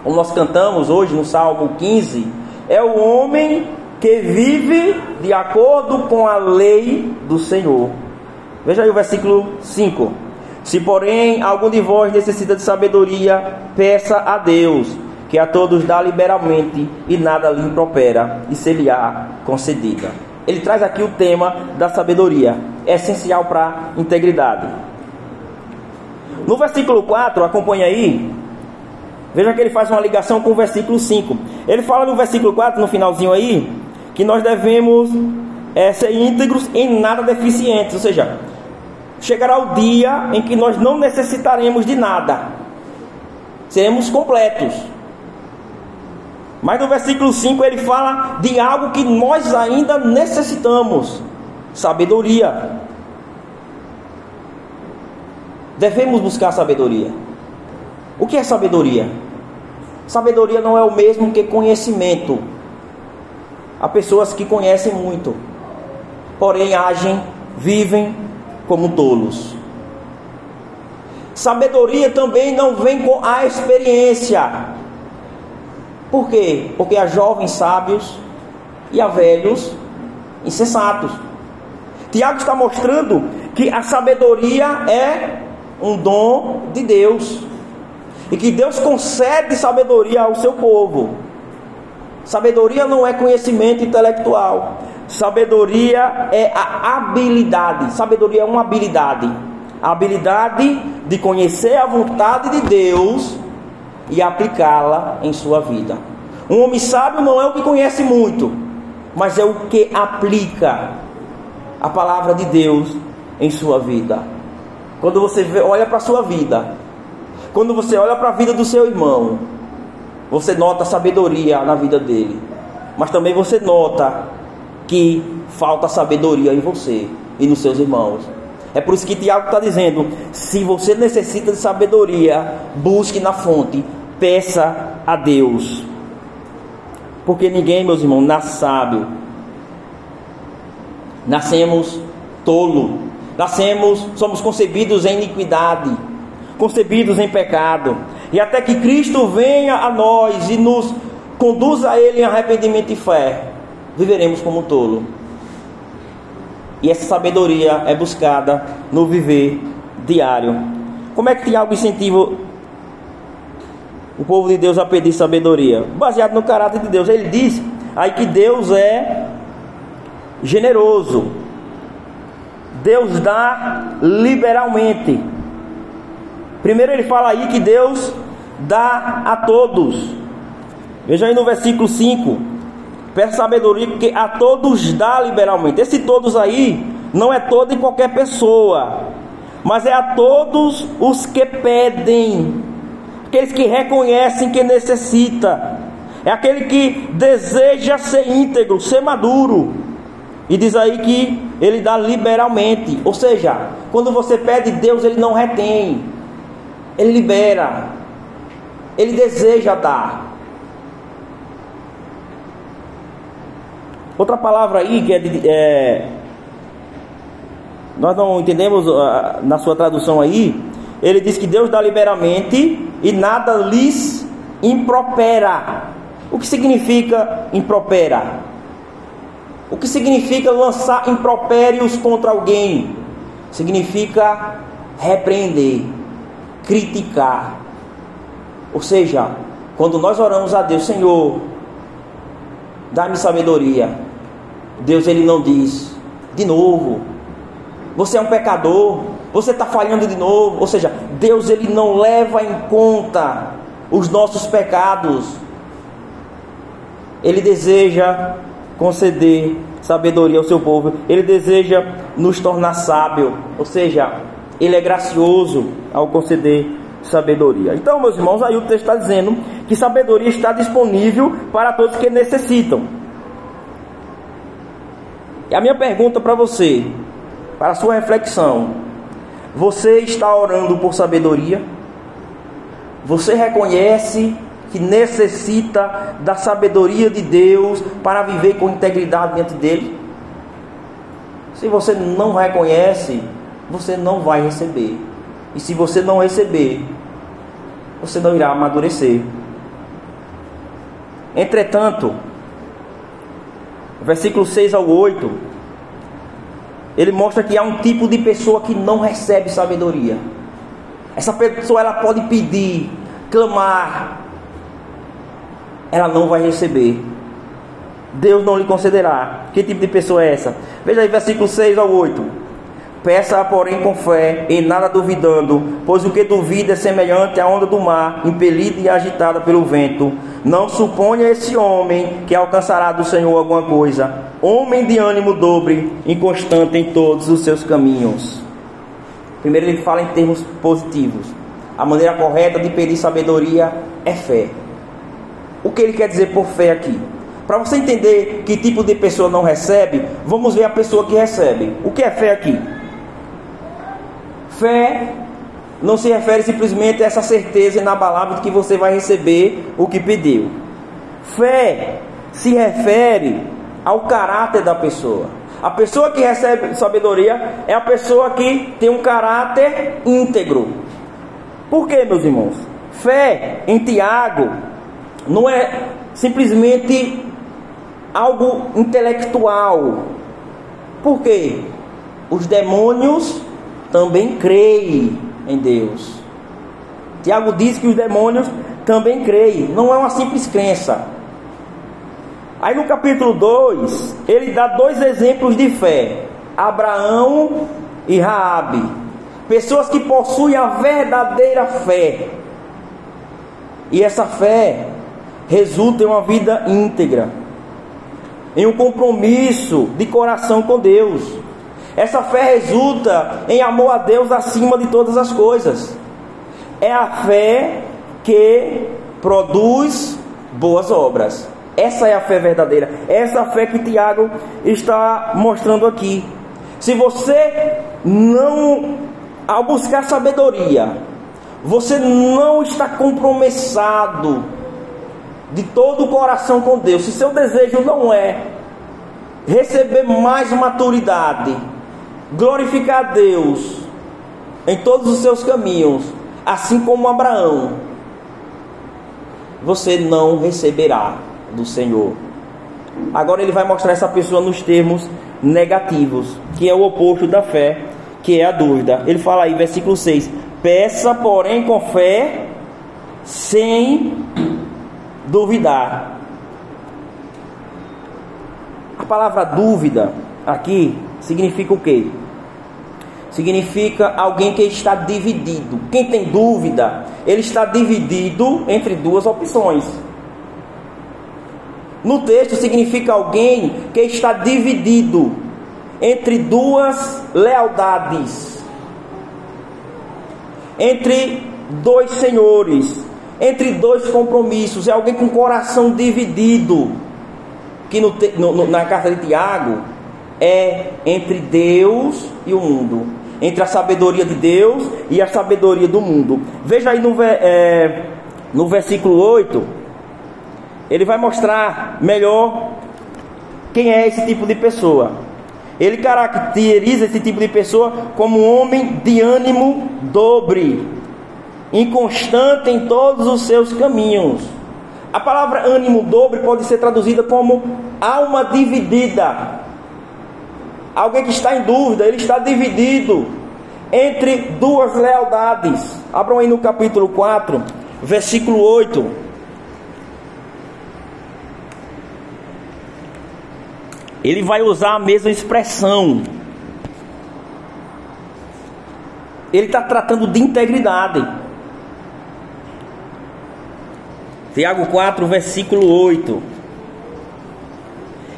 como nós cantamos hoje no Salmo 15, é o homem que vive de acordo com a lei do Senhor. Veja aí o versículo 5. Se, porém, algum de vós necessita de sabedoria, peça a Deus, que a todos dá liberalmente e nada lhe impropera, e se lhe há concedida. Ele traz aqui o tema da sabedoria, é essencial para a integridade. No versículo 4, acompanha aí, veja que ele faz uma ligação com o versículo 5. Ele fala no versículo 4, no finalzinho aí, que nós devemos é, ser íntegros em nada deficientes, ou seja, chegará o dia em que nós não necessitaremos de nada, seremos completos. Mas no versículo 5 ele fala de algo que nós ainda necessitamos: sabedoria. Devemos buscar sabedoria. O que é sabedoria? Sabedoria não é o mesmo que conhecimento. Há pessoas que conhecem muito, porém agem, vivem como tolos. Sabedoria também não vem com a experiência. Por quê? Porque há jovens sábios e há velhos insensatos. Tiago está mostrando que a sabedoria é um dom de Deus. E que Deus concede sabedoria ao seu povo. Sabedoria não é conhecimento intelectual. Sabedoria é a habilidade. Sabedoria é uma habilidade. A habilidade de conhecer a vontade de Deus e aplicá-la em sua vida. Um homem sábio não é o que conhece muito, mas é o que aplica a palavra de Deus em sua vida. Quando você olha para a sua vida, quando você olha para a vida do seu irmão, você nota sabedoria na vida dele, mas também você nota que falta sabedoria em você e nos seus irmãos. É por isso que Tiago está dizendo: se você necessita de sabedoria, busque na fonte, peça a Deus. Porque ninguém, meus irmãos, nasce sábio. Nascemos tolo. Nascemos, somos concebidos em iniquidade, concebidos em pecado. E até que Cristo venha a nós e nos conduza a Ele em arrependimento e fé, viveremos como tolo. E essa sabedoria é buscada no viver diário. Como é que Tiago incentiva o povo de Deus a pedir sabedoria, baseado no caráter de Deus. Ele diz aí que Deus é generoso. Deus dá liberalmente. Primeiro ele fala aí que Deus dá a todos. Veja aí no versículo 5. Peça sabedoria que a todos dá liberalmente. Esse todos aí não é todo e qualquer pessoa, mas é a todos os que pedem aqueles que reconhecem que necessita, é aquele que deseja ser íntegro, ser maduro. E diz aí que ele dá liberalmente. Ou seja, quando você pede Deus, ele não retém. Ele libera. Ele deseja dar. Outra palavra aí que é, é nós não entendemos uh, na sua tradução aí, ele diz que Deus dá liberalmente e nada lhes impropera. O que significa impropera? O que significa lançar impropérios contra alguém? Significa repreender, criticar. Ou seja, quando nós oramos a Deus, Senhor, dá-me sabedoria. Deus ele não diz, de novo, você é um pecador, você está falhando de novo. Ou seja, Deus ele não leva em conta os nossos pecados. Ele deseja conceder sabedoria ao seu povo. Ele deseja nos tornar sábio, ou seja, ele é gracioso ao conceder sabedoria. Então, meus irmãos, aí o texto está dizendo que sabedoria está disponível para todos que necessitam. E a minha pergunta para você, para a sua reflexão: você está orando por sabedoria? Você reconhece que necessita da sabedoria de Deus para viver com integridade diante dele? Se você não reconhece, você não vai receber. E se você não receber, você não irá amadurecer. Entretanto, versículo 6 ao 8, ele mostra que há um tipo de pessoa que não recebe sabedoria. Essa pessoa ela pode pedir, clamar, ela não vai receber. Deus não lhe concederá. Que tipo de pessoa é essa? Veja aí, versículo 6 ao 8. Peça, porém, com fé, e nada duvidando, pois o que duvida é semelhante à onda do mar, impelida e agitada pelo vento. Não suponha esse homem que alcançará do Senhor alguma coisa. Homem de ânimo dobre, inconstante em todos os seus caminhos. Primeiro, ele fala em termos positivos. A maneira correta de pedir sabedoria é fé. O que ele quer dizer por fé aqui? Para você entender que tipo de pessoa não recebe, vamos ver a pessoa que recebe. O que é fé aqui? Fé não se refere simplesmente a essa certeza inabalável de que você vai receber o que pediu. Fé se refere ao caráter da pessoa. A pessoa que recebe sabedoria é a pessoa que tem um caráter íntegro. Por quê, meus irmãos? Fé em Tiago não é simplesmente algo intelectual. Por quê? Os demônios também creem em Deus. Tiago diz que os demônios também creem, não é uma simples crença. Aí no capítulo 2, ele dá dois exemplos de fé: Abraão e Raabe. Pessoas que possuem a verdadeira fé. E essa fé resulta em uma vida íntegra, em um compromisso de coração com Deus. Essa fé resulta em amor a Deus acima de todas as coisas. É a fé que produz boas obras. Essa é a fé verdadeira. Essa é fé que Tiago está mostrando aqui. Se você não, ao buscar sabedoria, você não está compromissado de todo o coração com Deus, se seu desejo não é receber mais maturidade, glorificar Deus em todos os seus caminhos, assim como Abraão, você não receberá do Senhor. Agora ele vai mostrar essa pessoa nos termos negativos, que é o oposto da fé, que é a dúvida. Ele fala aí, versículo 6: Peça, porém, com fé, sem duvidar. A palavra dúvida aqui significa o quê? Significa alguém que está dividido. Quem tem dúvida, ele está dividido entre duas opções. No texto significa alguém que está dividido entre duas lealdades, entre dois senhores, entre dois compromissos, é alguém com coração dividido. Que no, no, na carta de Tiago, é entre Deus e o mundo, entre a sabedoria de Deus e a sabedoria do mundo. Veja aí no, é, no versículo 8, ele vai mostrar melhor quem é esse tipo de pessoa. Ele caracteriza esse tipo de pessoa como um homem de ânimo dobre, inconstante em todos os seus caminhos. A palavra ânimo dobre pode ser traduzida como alma dividida. Alguém que está em dúvida, ele está dividido entre duas lealdades. Abram aí no capítulo 4, versículo 8. Ele vai usar a mesma expressão. Ele está tratando de integridade. Tiago 4, versículo 8.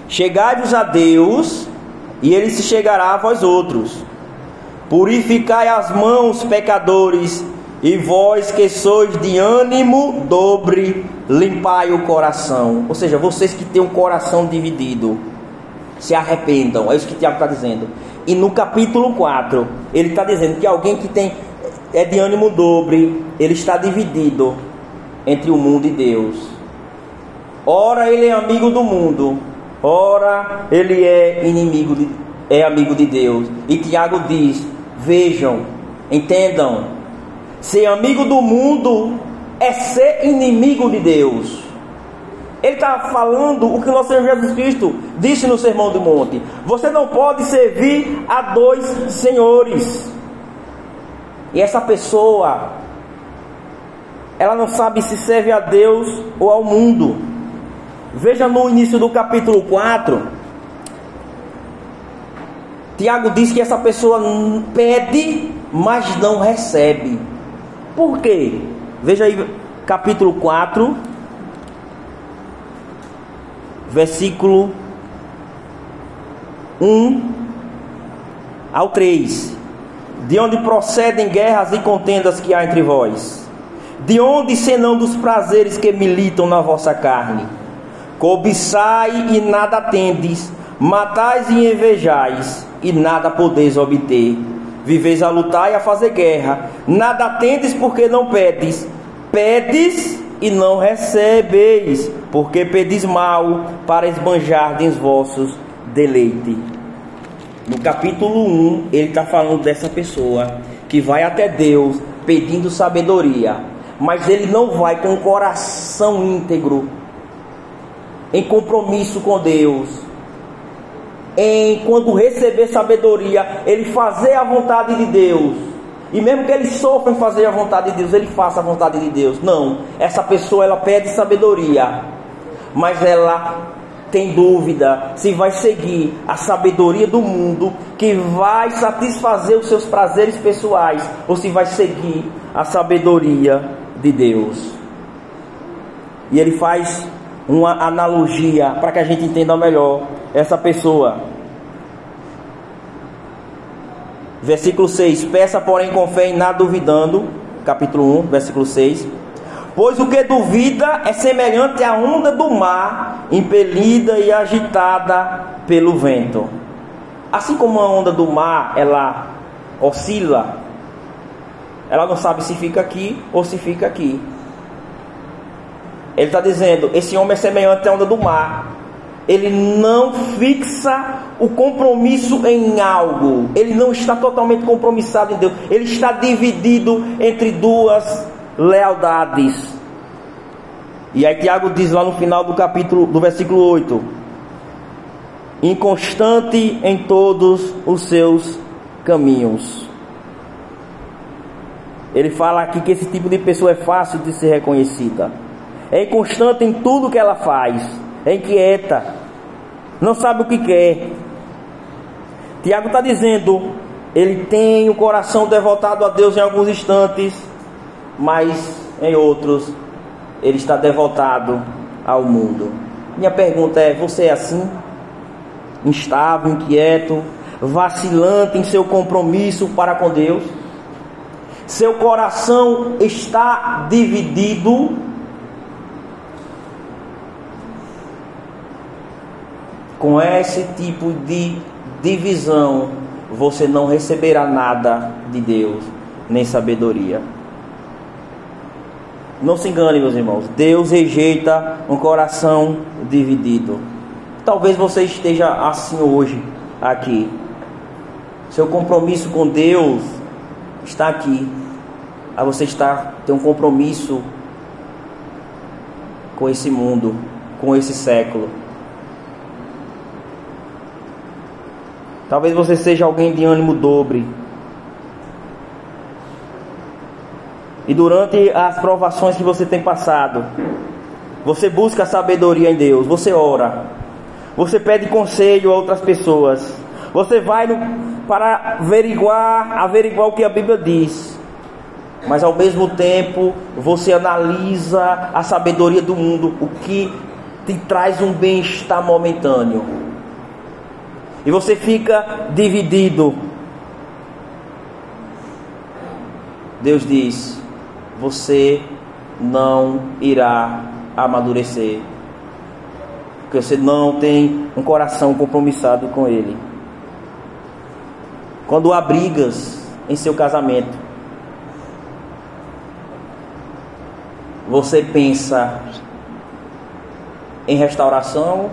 Chegai-vos a Deus, e ele se chegará a vós outros. Purificai as mãos, pecadores, e vós que sois de ânimo dobre, limpai o coração. Ou seja, vocês que têm um coração dividido, se arrependam. É isso que Tiago está dizendo. E no capítulo 4, ele está dizendo que alguém que tem é de ânimo dobre, ele está dividido entre o mundo e Deus. Ora ele é amigo do mundo, ora ele é inimigo de, é amigo de Deus. E Tiago diz: vejam, entendam, ser amigo do mundo é ser inimigo de Deus. Ele está falando o que o nosso Senhor Jesus Cristo disse no Sermão do Monte: Você não pode servir a dois senhores. E essa pessoa ela não sabe se serve a Deus ou ao mundo. Veja no início do capítulo 4, Tiago diz que essa pessoa pede, mas não recebe. Por quê? Veja aí, capítulo 4, versículo 1 ao 3. De onde procedem guerras e contendas que há entre vós? De onde senão dos prazeres que militam na vossa carne? Cobiçai e nada tendes, matais e invejais, e nada podeis obter. Viveis a lutar e a fazer guerra, nada tendes porque não pedes, pedes e não recebeis, porque pedis mal para esbanjardes vossos deleite. No capítulo 1, ele está falando dessa pessoa que vai até Deus pedindo sabedoria, mas ele não vai com o coração íntegro, em compromisso com Deus, em quando receber sabedoria, ele fazer a vontade de Deus. E mesmo que ele sofra em fazer a vontade de Deus, ele faça a vontade de Deus. Não, essa pessoa ela pede sabedoria, mas ela tem dúvida se vai seguir a sabedoria do mundo que vai satisfazer os seus prazeres pessoais ou se vai seguir a sabedoria de Deus. E ele faz uma analogia para que a gente entenda melhor essa pessoa. Versículo 6: Peça, porém, com fé e nada duvidando. Capítulo 1, versículo 6. Pois o que duvida é semelhante à onda do mar, impelida e agitada pelo vento. Assim como a onda do mar, ela oscila ela não sabe se fica aqui ou se fica aqui. Ele está dizendo: esse homem é semelhante à onda do mar. Ele não fixa o compromisso em algo. Ele não está totalmente compromissado em Deus. Ele está dividido entre duas lealdades. E aí Tiago diz lá no final do capítulo, do versículo 8: inconstante em todos os seus caminhos. Ele fala aqui que esse tipo de pessoa é fácil de ser reconhecida. É inconstante em tudo que ela faz. É inquieta. Não sabe o que quer. Tiago está dizendo: ele tem o coração devotado a Deus em alguns instantes, mas em outros ele está devotado ao mundo. Minha pergunta é: você é assim? Instável, inquieto, vacilante em seu compromisso para com Deus? seu coração está dividido, com esse tipo de divisão, você não receberá nada de Deus, nem sabedoria. Não se engane, meus irmãos. Deus rejeita um coração dividido. Talvez você esteja assim hoje, aqui. Seu compromisso com Deus está aqui. Aí você está tem um compromisso com esse mundo, com esse século. Talvez você seja alguém de ânimo dobre. E durante as provações que você tem passado, você busca sabedoria em Deus, você ora, você pede conselho a outras pessoas, você vai no, para averiguar, averiguar o que a Bíblia diz, mas ao mesmo tempo você analisa a sabedoria do mundo, o que te traz um bem-estar momentâneo, e você fica dividido. Deus diz: você não irá amadurecer. Porque você não tem um coração compromissado com Ele. Quando há brigas em seu casamento, você pensa em restauração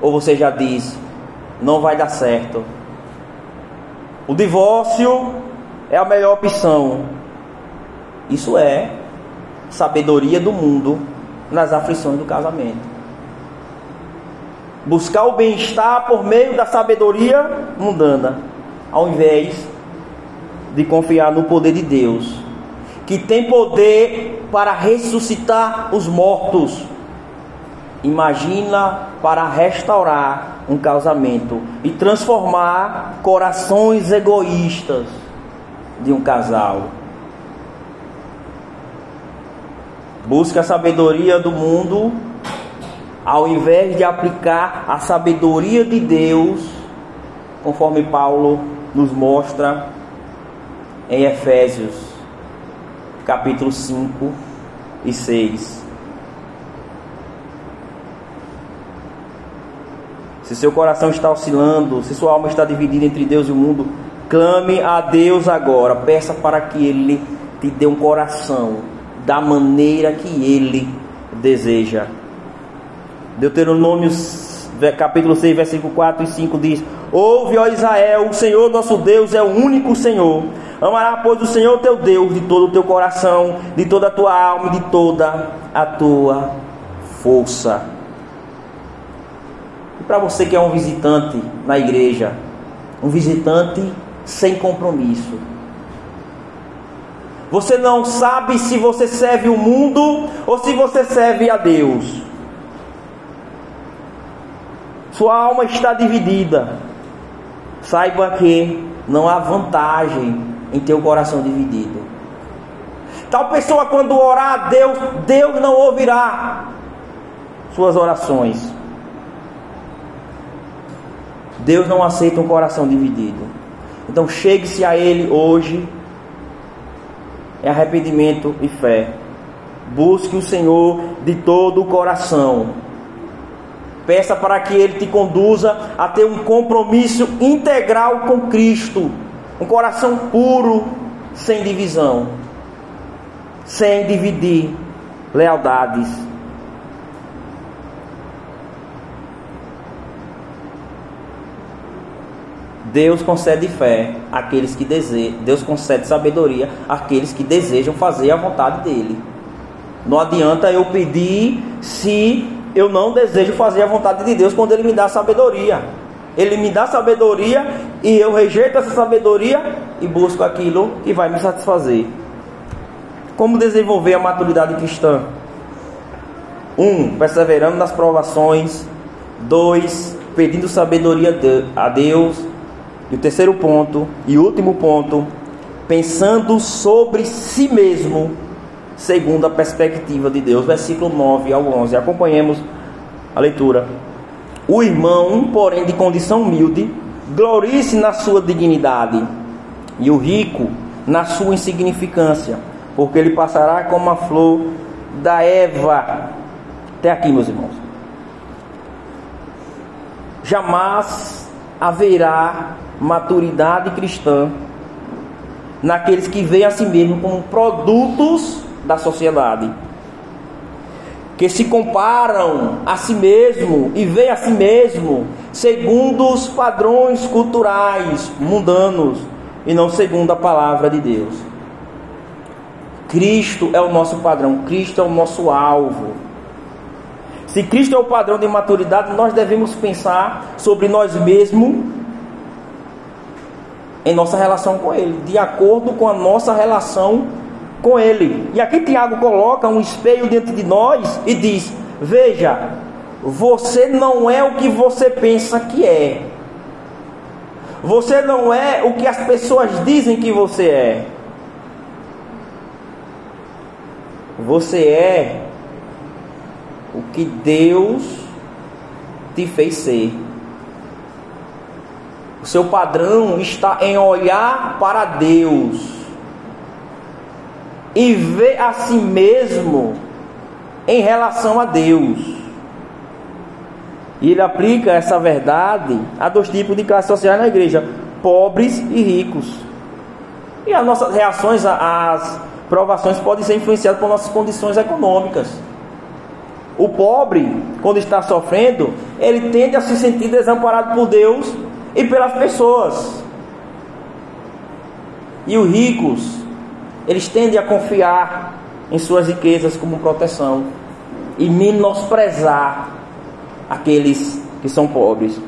ou você já diz não vai dar certo? O divórcio é a melhor opção. Isso é sabedoria do mundo nas aflições do casamento. Buscar o bem-estar por meio da sabedoria mundana, ao invés de confiar no poder de Deus, que tem poder para ressuscitar os mortos. Imagina para restaurar um casamento e transformar corações egoístas de um casal. Busca a sabedoria do mundo ao invés de aplicar a sabedoria de Deus, conforme Paulo nos mostra em Efésios, capítulo 5 e 6. Se seu coração está oscilando, se sua alma está dividida entre Deus e o mundo, clame a Deus agora, peça para que Ele te dê um coração da maneira que ele deseja. Deuteronômio capítulo 6, versículo 4 e 5 diz: Ouve, ó Israel, o Senhor nosso Deus é o único Senhor. Amará, pois, o Senhor teu Deus de todo o teu coração, de toda a tua alma e de toda a tua força. Para você que é um visitante na igreja, um visitante sem compromisso, você não sabe se você serve o mundo ou se você serve a Deus. Sua alma está dividida. Saiba que não há vantagem em ter o coração dividido. Tal pessoa, quando orar a Deus, Deus não ouvirá suas orações. Deus não aceita um coração dividido. Então chegue-se a Ele hoje é arrependimento e fé. Busque o Senhor de todo o coração. Peça para que Ele te conduza a ter um compromisso integral com Cristo. Um coração puro, sem divisão, sem dividir lealdades. Deus concede fé àqueles que desejam, Deus concede sabedoria àqueles que desejam fazer a vontade dele. Não adianta eu pedir se eu não desejo fazer a vontade de Deus quando ele me dá sabedoria. Ele me dá sabedoria e eu rejeito essa sabedoria e busco aquilo que vai me satisfazer. Como desenvolver a maturidade cristã? Um, perseverando nas provações. Dois, pedindo sabedoria a Deus. E o terceiro ponto, e último ponto, pensando sobre si mesmo, segundo a perspectiva de Deus, versículo 9 ao 11. Acompanhemos a leitura. O irmão, porém, de condição humilde, glorie-se na sua dignidade, e o rico na sua insignificância, porque ele passará como a flor da Eva. Até aqui, meus irmãos. Jamais haverá maturidade cristã naqueles que veem a si mesmo como produtos da sociedade, que se comparam a si mesmo e veem a si mesmo segundo os padrões culturais mundanos e não segundo a palavra de Deus. Cristo é o nosso padrão, Cristo é o nosso alvo. Se Cristo é o padrão de maturidade, nós devemos pensar sobre nós mesmos em nossa relação com Ele, de acordo com a nossa relação com Ele. E aqui Tiago coloca um espelho dentro de nós e diz: Veja, você não é o que você pensa que é. Você não é o que as pessoas dizem que você é. Você é o que Deus te fez ser. O seu padrão está em olhar para Deus e ver a si mesmo em relação a Deus. E ele aplica essa verdade a dois tipos de classes sociais na igreja: pobres e ricos. E as nossas reações às provações podem ser influenciadas por nossas condições econômicas. O pobre, quando está sofrendo, ele tende a se sentir desamparado por Deus e pelas pessoas. E os ricos, eles tendem a confiar em suas riquezas como proteção e menosprezar aqueles que são pobres.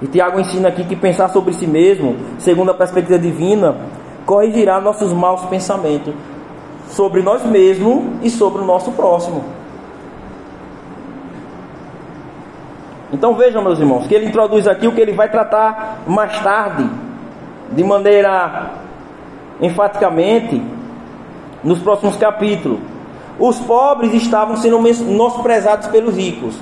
E Tiago ensina aqui que pensar sobre si mesmo, segundo a perspectiva divina, corrigirá nossos maus pensamentos sobre nós mesmos e sobre o nosso próximo. Então vejam, meus irmãos, que ele introduz aqui o que ele vai tratar mais tarde, de maneira enfaticamente, nos próximos capítulos. Os pobres estavam sendo menosprezados pelos ricos.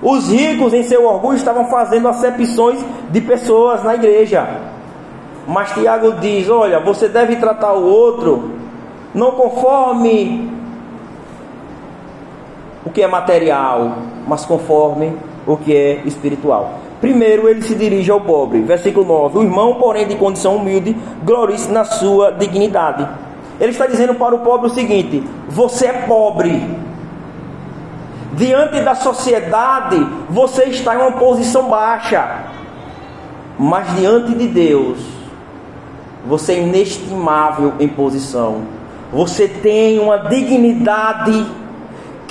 Os ricos, em seu orgulho, estavam fazendo acepções de pessoas na igreja. Mas Tiago diz: Olha, você deve tratar o outro não conforme o que é material, mas conforme o que é espiritual. Primeiro ele se dirige ao pobre, versículo 9: O irmão, porém, de condição humilde, glorice na sua dignidade. Ele está dizendo para o pobre o seguinte: Você é pobre. Diante da sociedade, você está em uma posição baixa. Mas diante de Deus, você é inestimável em posição. Você tem uma dignidade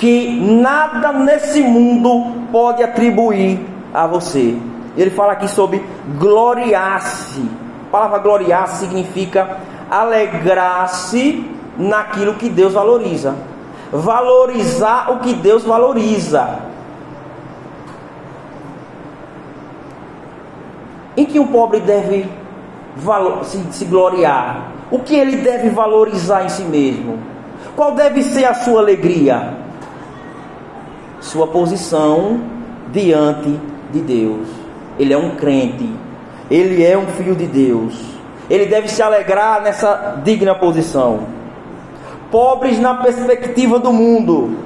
que nada nesse mundo pode atribuir a você. Ele fala aqui sobre gloriar-se. A palavra gloriar significa alegrar-se naquilo que Deus valoriza. Valorizar o que Deus valoriza. Em que o pobre deve se, se gloriar? O que ele deve valorizar em si mesmo? Qual deve ser a sua alegria? Sua posição diante de Deus. Ele é um crente. Ele é um filho de Deus. Ele deve se alegrar nessa digna posição. Pobres na perspectiva do mundo,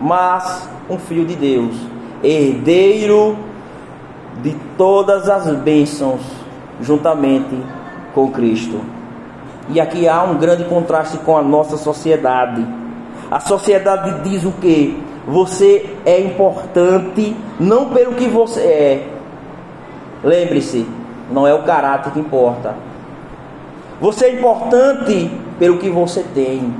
mas um filho de Deus, herdeiro de todas as bênçãos, juntamente com Cristo. E aqui há um grande contraste com a nossa sociedade. A sociedade diz o que? Você é importante não pelo que você é. Lembre-se, não é o caráter que importa. Você é importante pelo que você tem.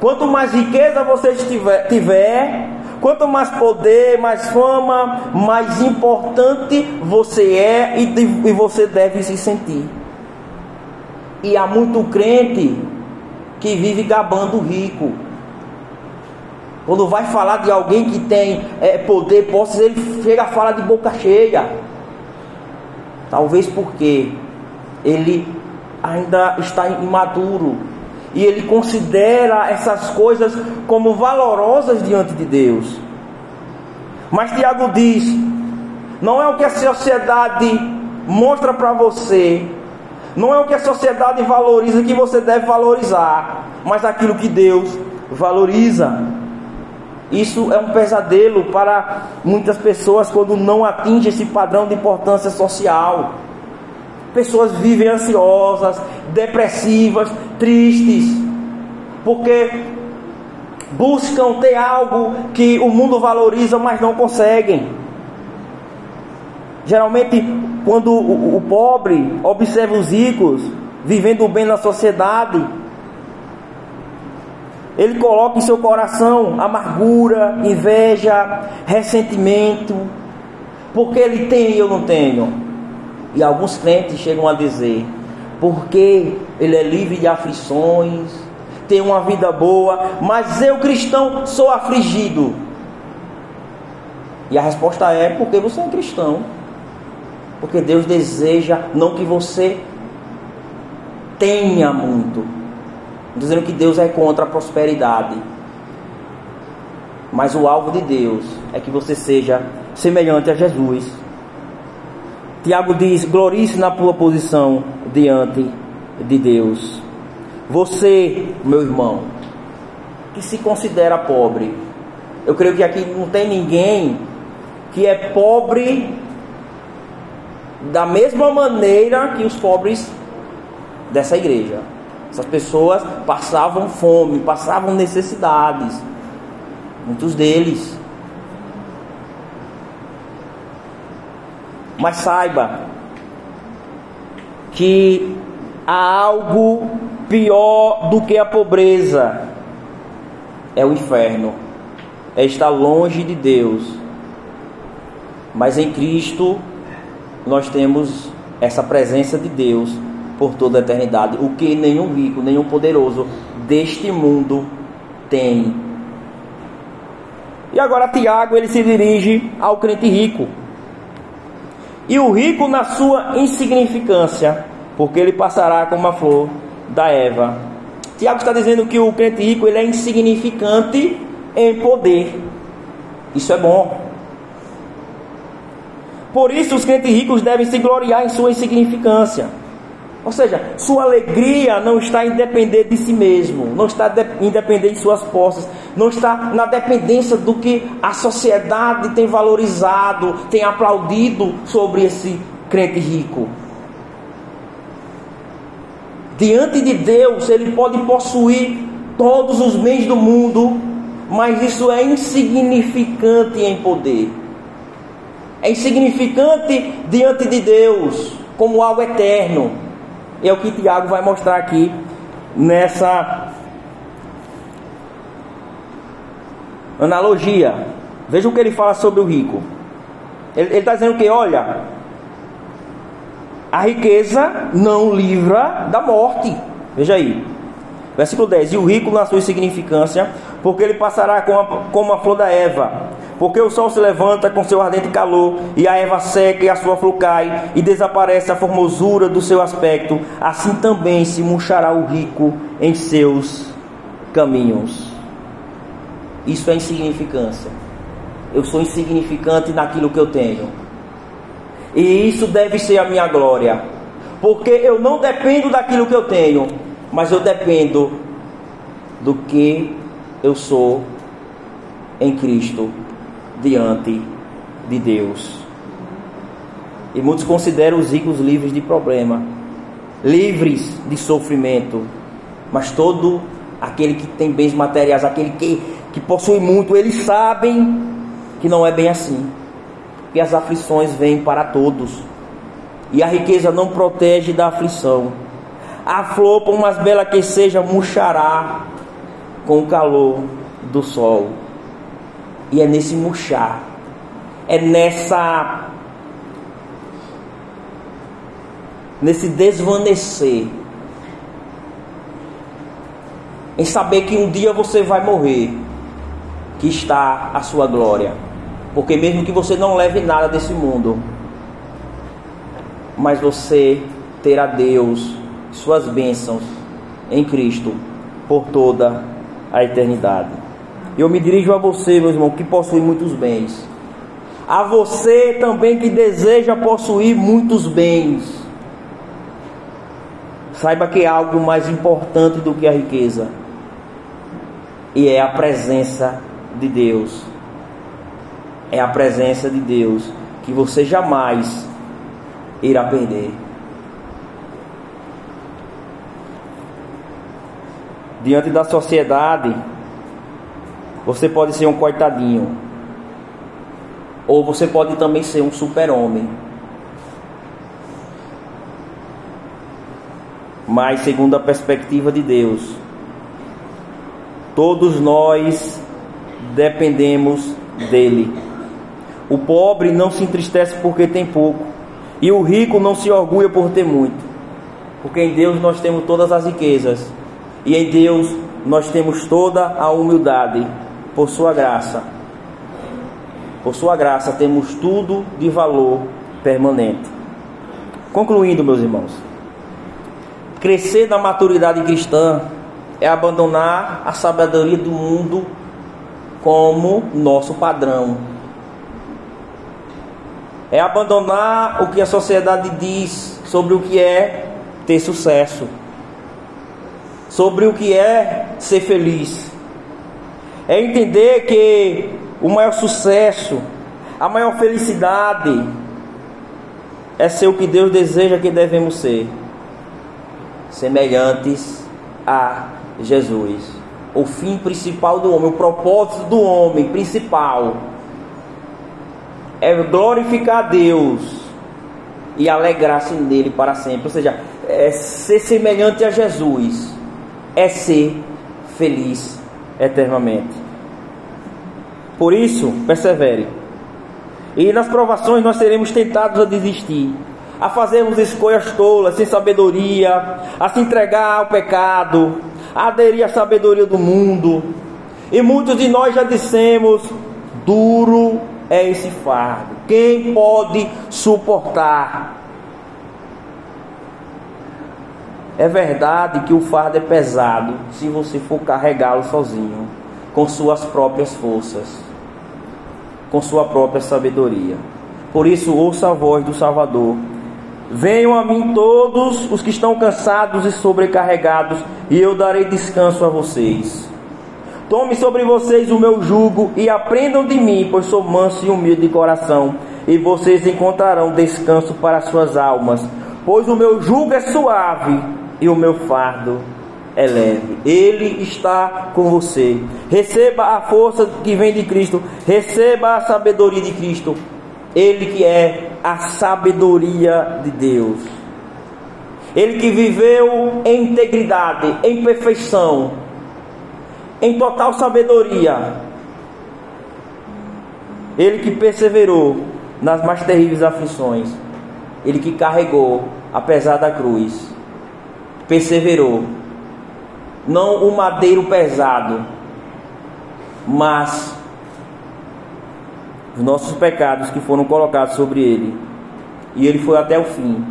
Quanto mais riqueza você tiver, tiver Quanto mais poder, mais fama, mais importante você é e, e você deve se sentir. E há muito crente que vive gabando o rico. Quando vai falar de alguém que tem é, poder, posse, ele chega a falar de boca cheia. Talvez porque ele ainda está imaduro e ele considera essas coisas como valorosas diante de Deus. Mas Tiago diz: não é o que a sociedade mostra para você, não é o que a sociedade valoriza que você deve valorizar, mas aquilo que Deus valoriza. Isso é um pesadelo para muitas pessoas quando não atinge esse padrão de importância social. Pessoas vivem ansiosas, depressivas, tristes, porque buscam ter algo que o mundo valoriza, mas não conseguem. Geralmente, quando o, pobre observa os ricos vivendo bem na sociedade, ele coloca em seu coração amargura, inveja, ressentimento, porque ele tem e eu não tenho. E alguns crentes chegam a dizer: porque ele é livre de aflições, tem uma vida boa, mas eu cristão sou afligido. E a resposta é: porque você é cristão. Porque Deus deseja não que você tenha muito. Dizendo que Deus é contra a prosperidade. Mas o alvo de Deus é que você seja semelhante a Jesus. Tiago diz: glorice na tua posição diante de Deus. Você, meu irmão, que se considera pobre, eu creio que aqui não tem ninguém que é pobre da mesma maneira que os pobres dessa igreja. Essas pessoas passavam fome, passavam necessidades. Muitos deles. Mas saiba que há algo pior do que a pobreza. É o inferno. É estar longe de Deus. Mas em Cristo nós temos essa presença de Deus por toda a eternidade, o que nenhum rico, nenhum poderoso deste mundo tem. E agora Tiago ele se dirige ao crente rico. E o rico na sua insignificância, porque ele passará como a flor da Eva. Tiago está dizendo que o crente rico ele é insignificante em poder. Isso é bom. Por isso, os crentes ricos devem se gloriar em sua insignificância. Ou seja, sua alegria não está em depender de si mesmo, não está em depender de suas posses, não está na dependência do que a sociedade tem valorizado, tem aplaudido sobre esse crente rico. Diante de Deus, ele pode possuir todos os bens do mundo, mas isso é insignificante em poder é insignificante diante de Deus, como algo eterno. É o que Tiago vai mostrar aqui nessa analogia. Veja o que ele fala sobre o rico. Ele está dizendo que, olha, a riqueza não livra da morte. Veja aí. Versículo 10: E o rico na sua insignificância, porque ele passará como a, como a flor da Eva porque o sol se levanta com seu ardente calor, e a erva seca e a sua flor cai, e desaparece a formosura do seu aspecto, assim também se murchará o rico em seus caminhos. Isso é insignificância. Eu sou insignificante naquilo que eu tenho. E isso deve ser a minha glória. Porque eu não dependo daquilo que eu tenho, mas eu dependo do que eu sou em Cristo diante de Deus. E muitos consideram os ricos livres de problema, livres de sofrimento, mas todo aquele que tem bens materiais, aquele que, que possui muito, eles sabem que não é bem assim. Que as aflições vêm para todos. E a riqueza não protege da aflição. A flor, por mais bela que seja, murchará com o calor do sol. E é nesse murchar, é nessa nesse desvanecer, em saber que um dia você vai morrer, que está a sua glória. Porque mesmo que você não leve nada desse mundo, mas você terá Deus, suas bênçãos em Cristo por toda a eternidade. Eu me dirijo a você, meu irmão, que possui muitos bens. A você também que deseja possuir muitos bens. Saiba que há algo mais importante do que a riqueza. E é a presença de Deus. É a presença de Deus que você jamais irá perder. Diante da sociedade, você pode ser um coitadinho, ou você pode também ser um super-homem. Mas, segundo a perspectiva de Deus, todos nós dependemos dele. O pobre não se entristece porque tem pouco, e o rico não se orgulha por ter muito, porque em Deus nós temos todas as riquezas, e em Deus nós temos toda a humildade, por Sua graça. Por Sua graça temos tudo de valor permanente. Concluindo, meus irmãos, crescer na maturidade cristã é abandonar a sabedoria do mundo como nosso padrão. É abandonar o que a sociedade diz sobre o que é ter sucesso, sobre o que é ser feliz. É entender que o maior sucesso, a maior felicidade é ser o que Deus deseja que devemos ser, semelhantes a Jesus o fim principal do homem, o propósito do homem principal é glorificar a Deus e alegrar-se nele para sempre. Ou seja, é ser semelhante a Jesus, é ser feliz eternamente. Por isso, persevere. E nas provações nós seremos tentados a desistir, a fazermos escolhas tolas, sem sabedoria, a se entregar ao pecado, aderir à sabedoria do mundo. E muitos de nós já dissemos: duro é esse fardo. Quem pode suportar? É verdade que o fardo é pesado se você for carregá-lo sozinho, com suas próprias forças, com sua própria sabedoria. Por isso, ouça a voz do Salvador Venham a mim todos os que estão cansados e sobrecarregados, e eu darei descanso a vocês. Tome sobre vocês o meu jugo e aprendam de mim, pois sou manso e humilde de coração, e vocês encontrarão descanso para suas almas, pois o meu jugo é suave e o meu fardo é leve. Ele está com você. Receba a força que vem de Cristo, receba a sabedoria de Cristo. Ele que é a sabedoria de Deus. Ele que viveu em integridade, em perfeição, em total sabedoria. Ele que perseverou nas mais terríveis aflições. Ele que carregou, apesar da cruz, perseverou. Não o madeiro pesado, mas os nossos pecados que foram colocados sobre ele. E ele foi até o fim.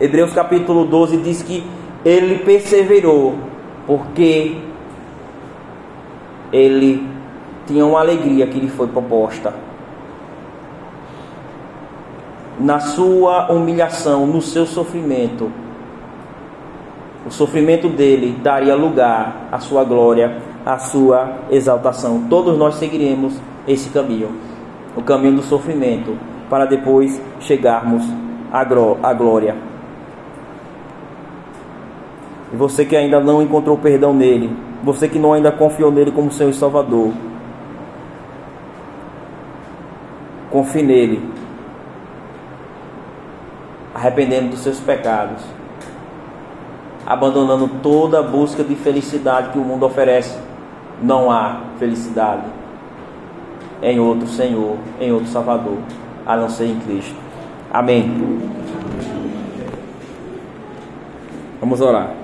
Hebreus capítulo 12 diz que ele perseverou, porque ele tinha uma alegria que lhe foi proposta. Na sua humilhação, no seu sofrimento, o sofrimento dele daria lugar à sua glória, à sua exaltação. Todos nós seguiremos esse caminho o caminho do sofrimento, para depois chegarmos à glória. E você que ainda não encontrou perdão nele, você que não ainda confiou nele como seu Salvador, confie nele, arrependendo dos seus pecados, abandonando toda a busca de felicidade que o mundo oferece. Não há felicidade em outro Senhor, em outro Salvador, a não ser em Cristo. Amém. Vamos orar.